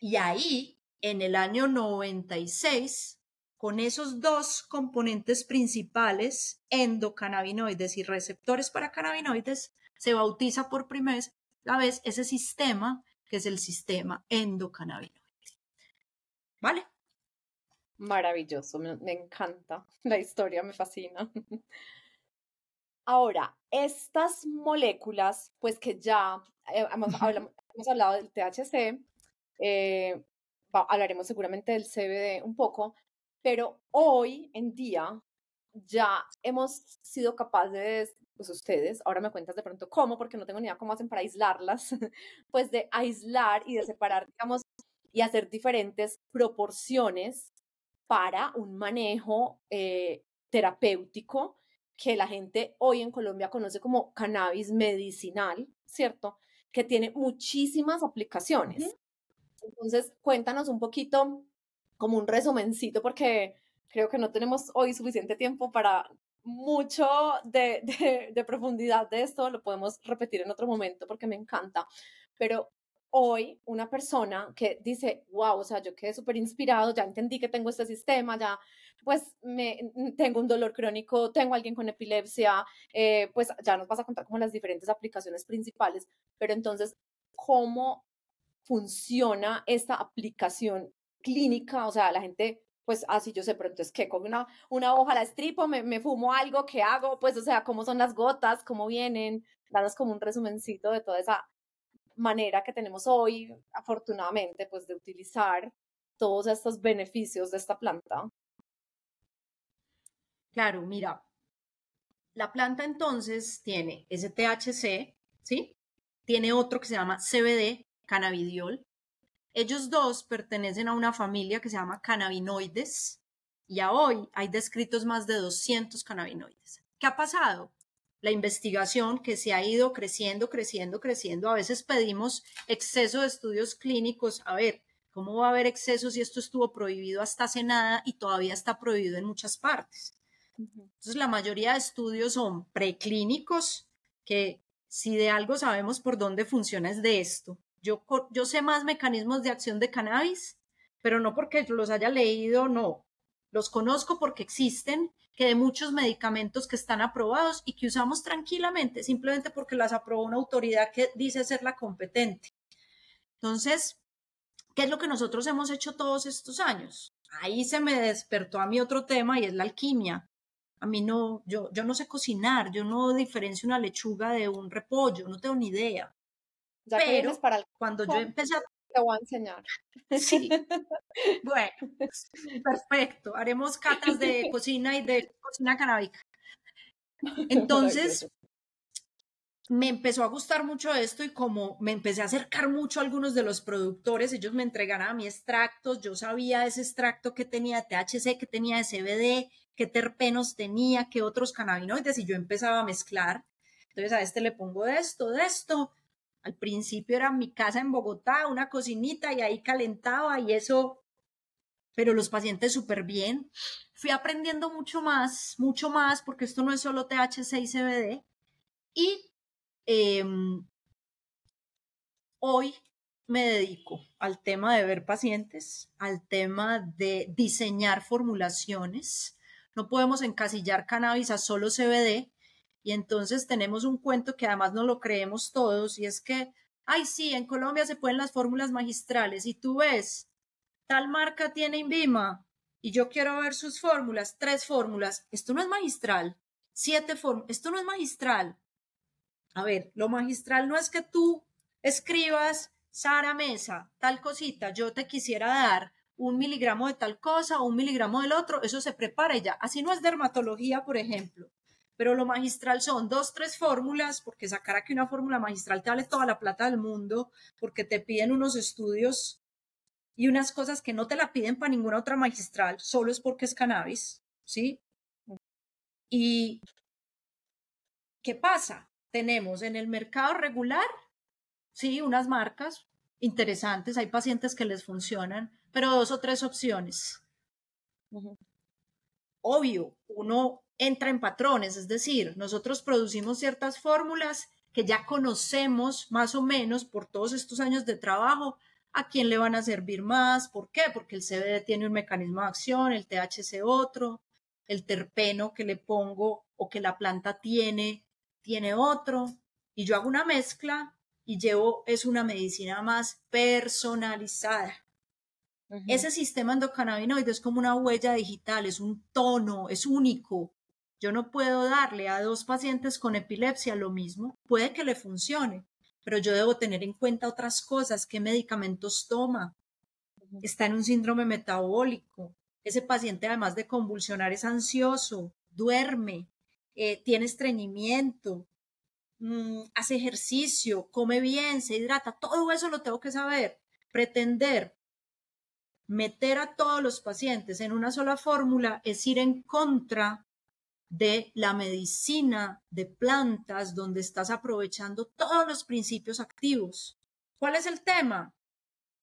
Speaker 3: Y ahí, en el año 96, con esos dos componentes principales, endocannabinoides y receptores para cannabinoides, se bautiza por primera vez ese sistema que es el sistema endocannabinoide. ¿Vale?
Speaker 2: Maravilloso, me, encanta. La historia me fascina. Ahora, estas moléculas, pues que ya eh, hemos, hablado del THC, eh, hablaremos seguramente del CBD un poco, pero hoy en día ya hemos sido capaces, pues ustedes, ahora me cuentas de pronto cómo, porque no tengo ni idea cómo hacen para aislarlas, pues de aislar y de separar, digamos, y hacer diferentes proporciones para un manejo eh, terapéutico que la gente hoy en Colombia conoce como cannabis medicinal, ¿cierto? Que tiene muchísimas aplicaciones. Entonces, cuéntanos un poquito como un resumencito, porque creo que no tenemos hoy suficiente tiempo para mucho de, de, profundidad de esto, lo podemos repetir en otro momento porque me encanta, pero hoy una persona que dice, wow, o sea, yo quedé súper inspirado, ya entendí que tengo este sistema, ya pues me, tengo un dolor crónico, tengo alguien con epilepsia, eh, pues ya nos vas a contar como las diferentes aplicaciones principales, pero entonces, ¿cómo funciona esta aplicación clínica, o sea, la gente, pues así yo sé, pero entonces, ¿qué? Con una, una hoja la estripo, me, me fumo algo, ¿qué hago? Pues, o sea, ¿cómo son las gotas? ¿Cómo vienen? Danos como un resumencito de toda esa manera que tenemos hoy, afortunadamente, pues de utilizar todos estos beneficios de esta planta.
Speaker 3: Claro, mira, la planta entonces tiene STHC, ¿sí? Tiene otro que se llama CBD, cannabidiol, ellos dos pertenecen a una familia que se llama cannabinoides y a hoy hay descritos más de 200 cannabinoides. ¿Qué ha pasado? La investigación que se ha ido creciendo, creciendo, creciendo. A veces pedimos exceso de estudios clínicos. A ver, ¿cómo va a haber exceso si esto estuvo prohibido hasta hace nada y todavía está prohibido en muchas partes? Entonces, la mayoría de estudios son preclínicos, que si de algo sabemos por dónde funciona es de esto. Yo, sé más mecanismos de acción de cannabis, pero no porque los haya leído, no. Los conozco porque existen, que de muchos medicamentos que están aprobados y que usamos tranquilamente, simplemente porque las aprobó una autoridad que dice ser la competente. Entonces, ¿qué es lo que nosotros hemos hecho todos estos años? Ahí se me despertó a mí otro tema y es la alquimia. A mí no, yo, yo no sé cocinar, yo no diferencio una lechuga de un repollo, no tengo ni idea. Pero para cuando yo empecé a...
Speaker 2: Te voy a enseñar.
Speaker 3: Sí. bueno, perfecto. Haremos catas de cocina y de cocina canábica. Entonces, me empezó a gustar mucho esto y como me empecé a acercar mucho a algunos de los productores, ellos me entregaron a mí extractos, yo sabía ese extracto que tenía THC, que tenía CBD, qué terpenos tenía, qué otros cannabinoides y yo empezaba a mezclar. Entonces a este le pongo de esto, de esto, al principio era mi casa en Bogotá, una cocinita y ahí calentaba y eso, pero los pacientes súper bien. Fui aprendiendo mucho más, mucho más, porque esto no es solo THC y CBD. Y em, hoy me dedico al tema de ver pacientes, al tema de diseñar formulaciones. No podemos encasillar cannabis a solo CBD, y entonces tenemos un cuento que además no lo creemos todos y es que, ay, sí, en Colombia se pueden las fórmulas magistrales y tú ves tal marca tiene INVIMA y yo quiero ver sus fórmulas, tres fórmulas. Esto no es magistral. Siete fórmulas. Esto no es magistral. A ver, lo magistral no es que tú escribas, Sara Mesa, tal cosita, yo te quisiera dar un miligramo de tal cosa un miligramo del otro, eso se prepara ya. Así no es dermatología, por ejemplo. Pero lo magistral son dos, tres fórmulas, porque sacar aquí una fórmula magistral te vale toda la plata del mundo, porque te piden unos estudios y unas cosas que no te la piden para ninguna otra magistral, solo es porque es cannabis, ¿sí? Y ¿qué pasa? Tenemos en el mercado regular, sí, unas marcas interesantes, hay pacientes que les funcionan, pero dos o tres opciones. Obvio, uno entra en patrones, es decir, nosotros producimos ciertas fórmulas que ya conocemos más o menos por todos estos años de trabajo, a quién le van a servir más, ¿por qué? Porque el CBD tiene un mecanismo de acción, el THC otro, el terpeno que le pongo o que la planta tiene, tiene otro, y yo hago una mezcla y llevo, es una medicina más personalizada. Ese sistema endocannabinoide es como una huella digital, es un tono, es único. Yo no puedo darle a dos pacientes con epilepsia lo mismo, puede que le funcione, pero yo debo tener en cuenta otras cosas, qué medicamentos toma, está en un síndrome metabólico, ese paciente además de convulsionar es ansioso, duerme, eh, tiene estreñimiento, mm, hace ejercicio, come bien, se hidrata, todo eso lo tengo que saber. Pretender meter a todos los pacientes en una sola fórmula es ir en contra de la medicina de plantas donde estás aprovechando todos los principios activos. ¿Cuál es el tema?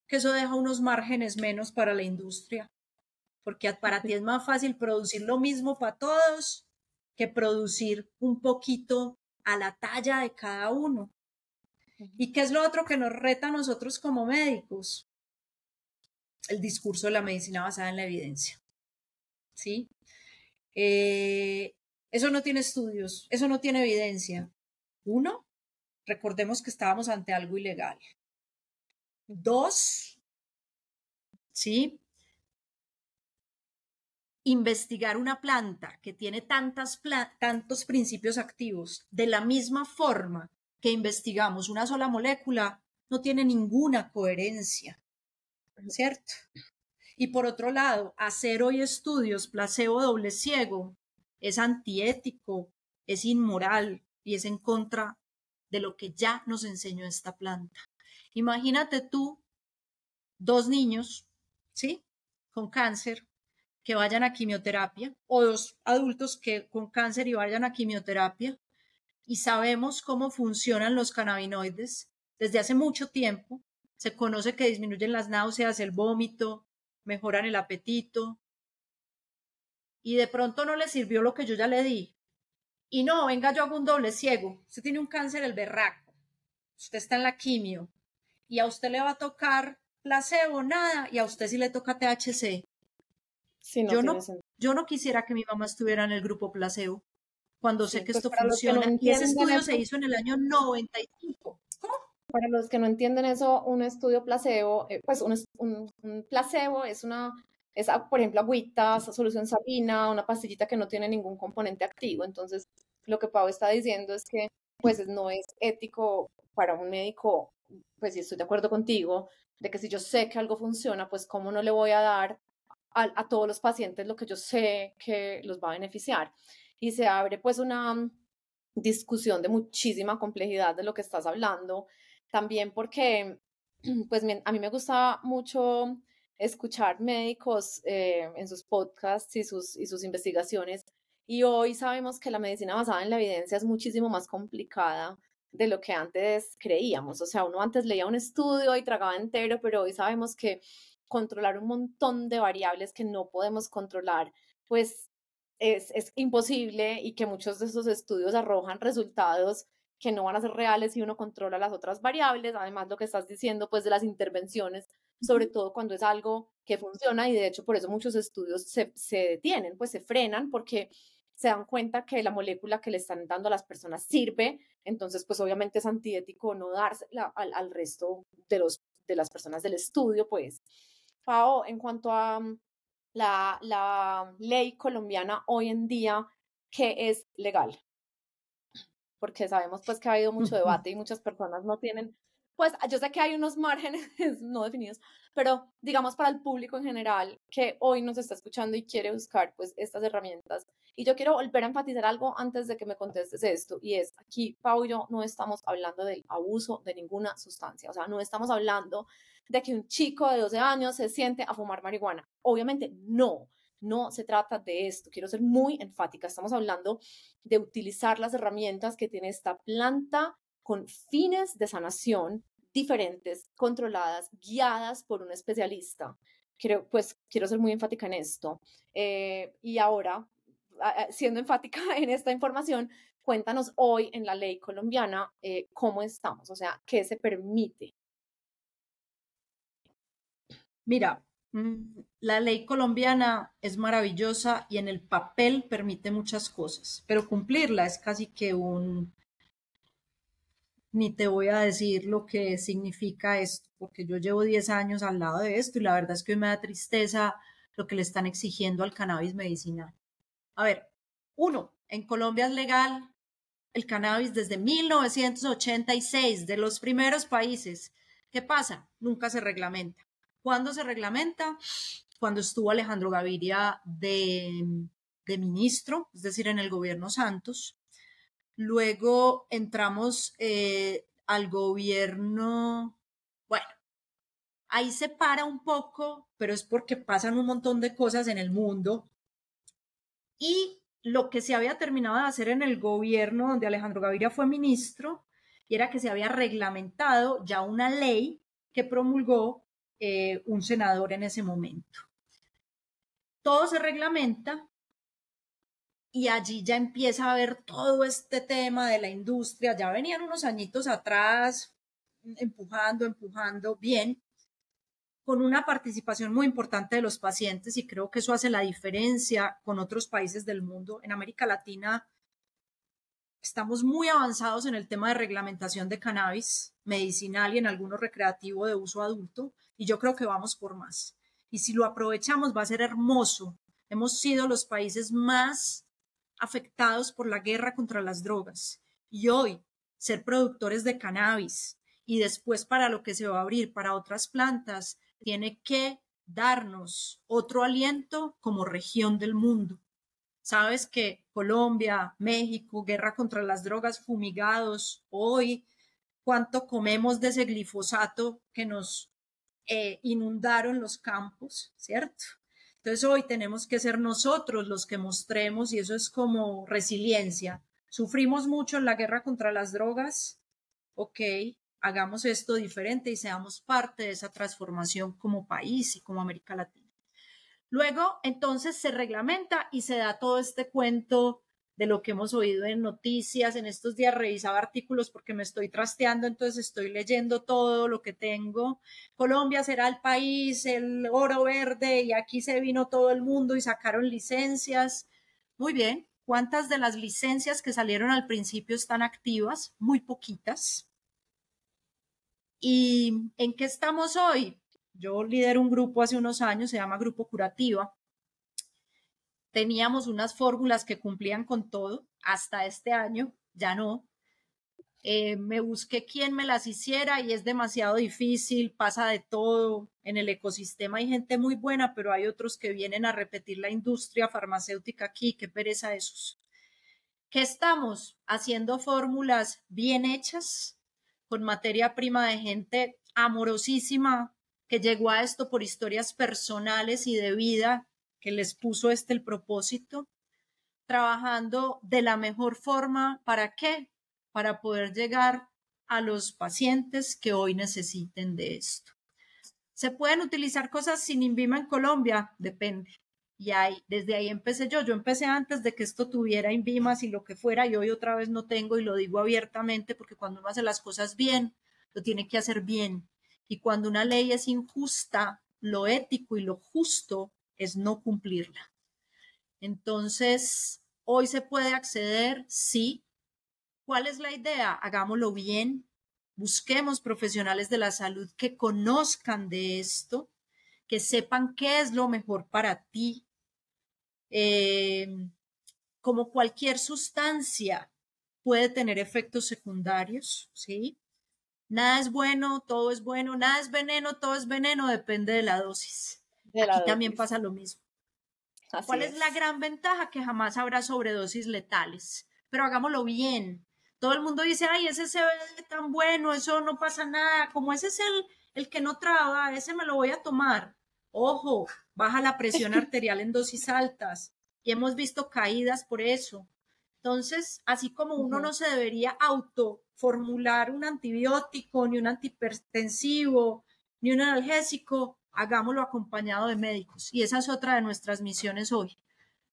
Speaker 3: Que eso deja unos márgenes menos para la industria, porque para ti es más fácil producir lo mismo para todos que producir un poquito a la talla de cada uno. ¿Y qué es lo otro que nos reta a nosotros como médicos? El discurso de la medicina basada en la evidencia. ¿Sí? Eh, eso no tiene estudios, eso no tiene evidencia. Uno, recordemos que estábamos ante algo ilegal. Dos, ¿sí? Investigar una planta que tiene tantas tantos principios activos de la misma forma que investigamos una sola molécula no tiene ninguna coherencia, ¿cierto? Y por otro lado, hacer hoy estudios placebo doble ciego es antiético, es inmoral y es en contra de lo que ya nos enseñó esta planta. Imagínate tú, dos niños, ¿sí? Con cáncer que vayan a quimioterapia o dos adultos que con cáncer y vayan a quimioterapia y sabemos cómo funcionan los cannabinoides desde hace mucho tiempo. Se conoce que disminuyen las náuseas, el vómito, mejoran el apetito, y de pronto no le sirvió lo que yo ya le di. Y no, venga, yo hago un doble ciego. Usted tiene un cáncer el berraco. Usted está en la quimio. Y a usted le va a tocar placebo, nada. Y a usted sí le toca THC. yo, no, yo no quisiera que mi mamá estuviera en el grupo placebo cuando sé que pues esto funciona. y ese estudio se hizo en el año 95. ¿Cómo?
Speaker 2: Para los que no entienden eso, un estudio placebo, eh, pues un, placebo es una, es, por ejemplo, agüita, solución sabina, una pastillita que no tiene ningún componente activo. Entonces, lo que Pau está diciendo es que, pues, no es ético para un médico, pues, si estoy de acuerdo contigo, de que si yo sé que algo funciona, pues, ¿cómo no le voy a dar a, a todos los pacientes lo que yo sé que los va a beneficiar? Y se abre, pues, una discusión de muchísima complejidad de lo que estás hablando también porque, pues a mí me gusta mucho escuchar médicos eh, en sus podcasts y sus, y sus investigaciones. Y hoy sabemos que la medicina basada en la evidencia es muchísimo más complicada de lo que antes creíamos. O sea, uno antes leía un estudio y tragaba entero, pero hoy sabemos que controlar un montón de variables que no podemos controlar, pues es, es imposible y que muchos de esos estudios arrojan resultados que no van a ser reales si uno controla las otras variables, además lo que estás diciendo, pues de las intervenciones, sobre todo cuando es algo que funciona y de hecho por eso muchos estudios se, se detienen, pues se frenan porque se dan cuenta que la molécula que le están dando a las personas sirve, entonces pues obviamente es antiético no dársela al, al resto de, los, de las personas del estudio, pues. Pao, en cuanto a mm, la, la ley colombiana hoy en día, ¿qué es legal? Porque sabemos pues que ha habido mucho debate y muchas personas no tienen pues yo sé que hay unos márgenes no definidos, pero digamos para el público en general que hoy nos está escuchando y quiere buscar pues estas herramientas. Y yo quiero volver a enfatizar algo antes de que me contestes esto, y es aquí, Pau y yo no estamos hablando del abuso de ninguna sustancia, o sea, no estamos hablando de que un chico de 12 años se siente a fumar marihuana. Obviamente no, no se trata de esto. Quiero ser muy enfática. Estamos hablando de utilizar las herramientas que tiene esta planta con fines de sanación diferentes, controladas, guiadas por un especialista. Creo, pues quiero ser muy enfática en esto. Eh, y ahora, siendo enfática en esta información, cuéntanos hoy en la ley colombiana eh, cómo estamos, o sea, qué se permite.
Speaker 3: Mira, mm, la ley colombiana es maravillosa y en el papel permite muchas cosas, pero cumplirla es casi que un ni te voy a decir lo que significa esto, porque yo llevo 10 años al lado de esto y la verdad es que me da tristeza lo que le están exigiendo al cannabis medicinal. A ver, uno, en Colombia es legal el cannabis desde 1986, de los primeros países. ¿Qué pasa? Nunca se reglamenta. ¿Cuándo se reglamenta? Cuando estuvo Alejandro Gaviria de, de ministro, es decir, en el gobierno Santos. Luego entramos eh, al gobierno, bueno, ahí se para un poco, pero es porque pasan un montón de cosas en el mundo. Y lo que se había terminado de hacer en el gobierno donde Alejandro Gaviria fue ministro, y era que se había reglamentado ya una ley que promulgó eh, un senador en ese momento. Todo se reglamenta y allí ya empieza a ver todo este tema de la industria. Ya venían unos añitos atrás empujando, empujando bien, con una participación muy importante de los pacientes y creo que eso hace la diferencia con otros países del mundo. En América Latina estamos muy avanzados en el tema de reglamentación de cannabis medicinal y en algunos recreativo de uso adulto y yo creo que vamos por más. Y si lo aprovechamos va a ser hermoso. Hemos sido los países más afectados por la guerra contra las drogas. Y hoy, ser productores de cannabis y después para lo que se va a abrir para otras plantas, tiene que darnos otro aliento como región del mundo. Sabes que Colombia, México, guerra contra las drogas, fumigados, hoy, cuánto comemos de ese glifosato que nos eh, inundaron los campos, ¿cierto? Entonces hoy tenemos que ser nosotros los que mostremos y eso es como resiliencia. Sufrimos mucho en la guerra contra las drogas. Ok, hagamos esto diferente y seamos parte de esa transformación como país y como América Latina. Luego, entonces, se reglamenta y se da todo este cuento de lo que hemos oído en noticias. En estos días revisaba artículos porque me estoy trasteando, entonces estoy leyendo todo lo que tengo. Colombia será el país, el oro verde, y aquí se vino todo el mundo y sacaron licencias. Muy bien. ¿Cuántas de las licencias que salieron al principio están activas? Muy poquitas. ¿Y en qué estamos hoy? Yo lidero un grupo hace unos años, se llama Grupo Curativa, teníamos unas fórmulas que cumplían con todo, hasta este año ya no. Eh, me busqué quién me las hiciera y es demasiado difícil, pasa de todo. En el ecosistema hay gente muy buena, pero hay otros que vienen a repetir la industria farmacéutica aquí, qué pereza esos. ¿Qué estamos? Haciendo fórmulas bien hechas, con materia prima de gente amorosísima que llegó a esto por historias personales y de vida que les puso este el propósito, trabajando de la mejor forma. ¿Para qué? Para poder llegar a los pacientes que hoy necesiten de esto. ¿Se pueden utilizar cosas sin INVIMA en Colombia? Depende. Y ahí, desde ahí empecé yo. Yo empecé antes de que esto tuviera INVIMAS y lo que fuera, y hoy otra vez no tengo y lo digo abiertamente porque cuando uno hace las cosas bien, lo tiene que hacer bien. Y cuando una ley es injusta, lo ético y lo justo es no cumplirla. Entonces, hoy se puede acceder, sí. ¿Cuál es la idea? Hagámoslo bien, busquemos profesionales de la salud que conozcan de esto, que sepan qué es lo mejor para ti. Em, como cualquier sustancia puede tener efectos secundarios, ¿sí? Nada es bueno, todo es bueno, nada es veneno, todo es veneno, depende de la dosis. Aquí también pasa lo mismo. ¿Cuál es. la gran ventaja? Que jamás habrá sobredosis letales, pero hagámoslo bien. Todo el mundo dice, ay, ese se ve tan bueno, eso no pasa nada, como ese es el, el que no traba, ese me lo voy a tomar. Ojo, baja la presión arterial en dosis altas y hemos visto caídas por eso. Entonces, así como uno no se debería autoformular un antibiótico, ni un antihipertensivo, ni un analgésico, hagámoslo acompañado de médicos. Y esa es otra de nuestras misiones hoy,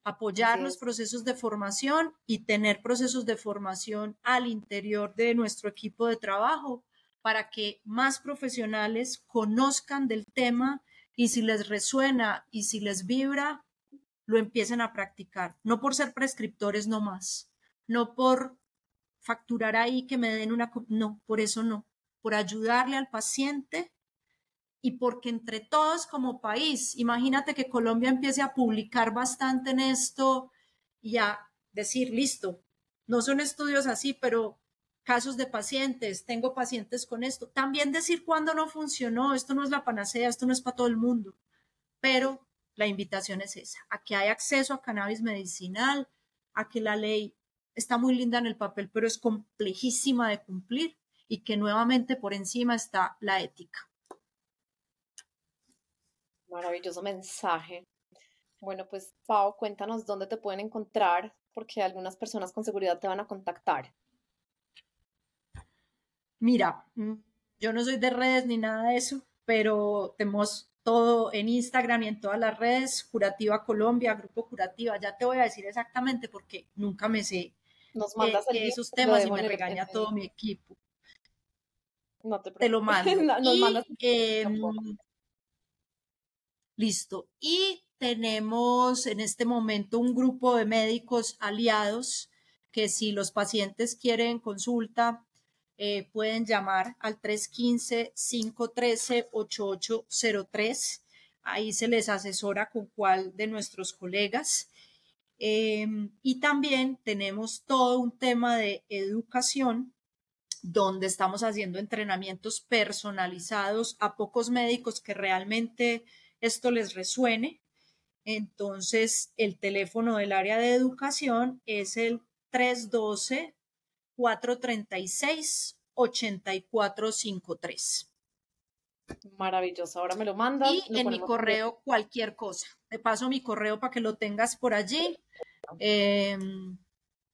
Speaker 3: apoyar los procesos de formación y tener procesos de formación al interior de nuestro equipo de trabajo para que más profesionales conozcan del tema y si les resuena y si les vibra, lo empiecen a practicar. No por ser prescriptores no más, no por facturar ahí que me den una... No, por eso no, por ayudarle al paciente y porque entre todos como país, imagínate que Colombia empiece a publicar bastante en esto y a decir, listo, no son estudios así, pero casos de pacientes, tengo pacientes con esto. También decir cuándo no funcionó, esto no es la panacea, esto no es para todo el mundo, pero la invitación es esa, a que haya acceso a cannabis medicinal, a que la ley está muy linda en el papel, pero es complejísima de cumplir y que nuevamente por encima está la ética.
Speaker 2: Maravilloso mensaje. Bueno, pues Pau, cuéntanos dónde te pueden encontrar, porque algunas personas con seguridad te van a contactar.
Speaker 3: Mira, mm, yo no soy de redes ni nada de eso, pero tenemos todo en Instagram y en todas las redes, Curativa Colombia, Grupo Curativa, ya te voy a decir exactamente porque nunca me sé
Speaker 2: Nos mandas
Speaker 3: esos temas y me regaña todo mi equipo.
Speaker 2: No te,
Speaker 3: te lo mando. Nos mandas Listo. Y tenemos en este momento un grupo de médicos aliados que si los pacientes quieren consulta, eh, pueden llamar al 315-513-8803. Ahí se les asesora con cuál de nuestros colegas. Em, y también tenemos todo un tema de educación donde estamos haciendo entrenamientos personalizados a pocos médicos que realmente esto les resuene. Entonces, el teléfono del área de educación es el 312-436-8453.
Speaker 2: Maravilloso, ahora me lo mandas.
Speaker 3: Y en mi correo cualquier cosa. Te paso mi correo para que lo tengas por allí. Em,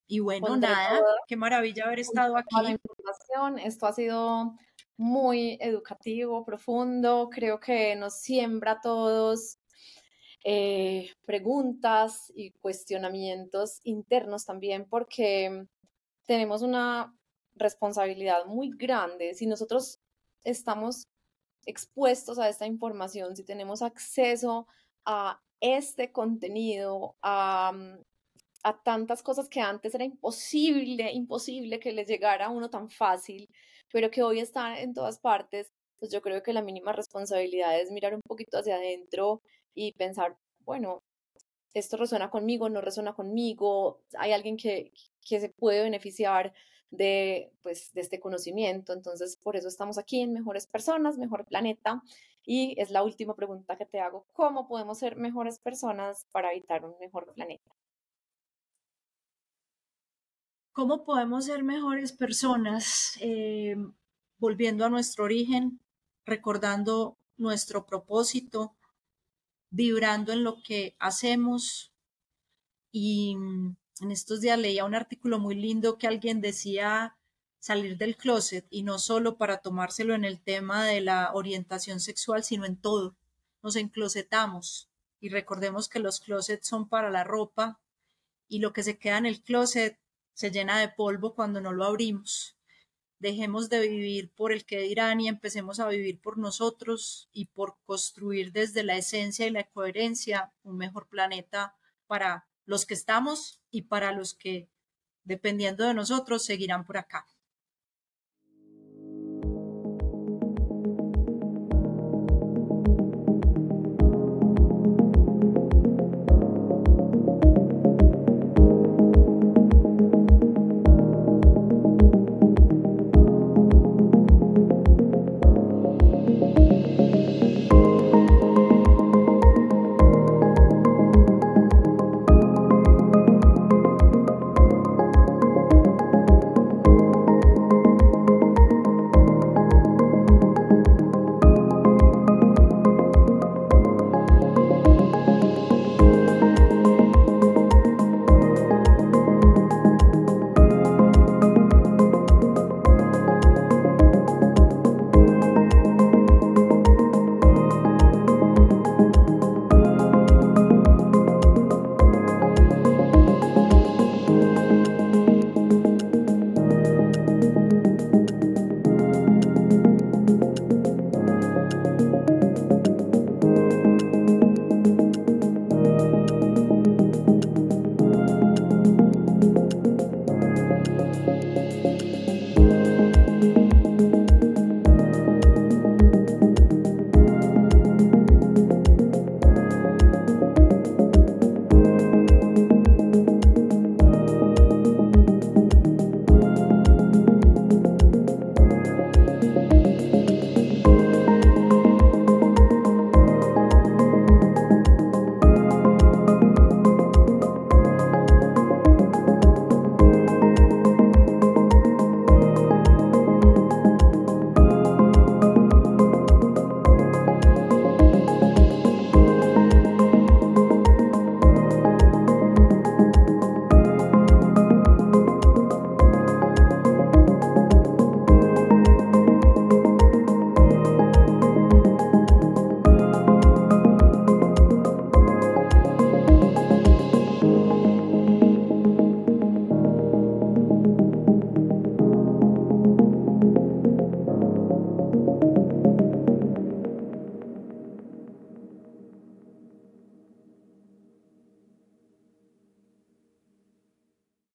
Speaker 3: y bueno, nada, qué maravilla haber estado aquí.
Speaker 2: información. Esto ha sido muy educativo, profundo, creo que nos siembra a todos eh, preguntas y cuestionamientos internos también, porque tenemos una responsabilidad muy grande. Si nosotros estamos expuestos a esta información, si tenemos acceso a este contenido, a, a tantas cosas que antes era imposible, imposible que les llegara a uno tan fácil, pero que hoy están en todas partes, pues yo creo que la mínima responsabilidad es mirar un poquito hacia adentro y pensar, bueno, esto resuena conmigo, no resuena conmigo, hay alguien que, que se puede beneficiar de, pues, de este conocimiento. Entonces, por eso estamos aquí en Mejores Personas, Mejor Planeta. Y es la última pregunta que te hago, ¿cómo podemos ser mejores personas para evitar un mejor planeta?
Speaker 3: ¿Cómo podemos ser mejores personas? Eh, volviendo a nuestro origen, recordando nuestro propósito, vibrando en lo que hacemos. Y mm, en estos días leía un artículo muy lindo que alguien decía salir del closet y no solo para tomárselo en el tema de la orientación sexual, sino en todo. Nos enclosetamos y recordemos que los closets son para la ropa y lo que se queda en el closet se llena de polvo cuando no lo abrimos. Dejemos de vivir por el que dirán y empecemos a vivir por nosotros y por construir desde la esencia y la coherencia un mejor planeta para los que estamos y para los que, dependiendo de nosotros, seguirán por acá.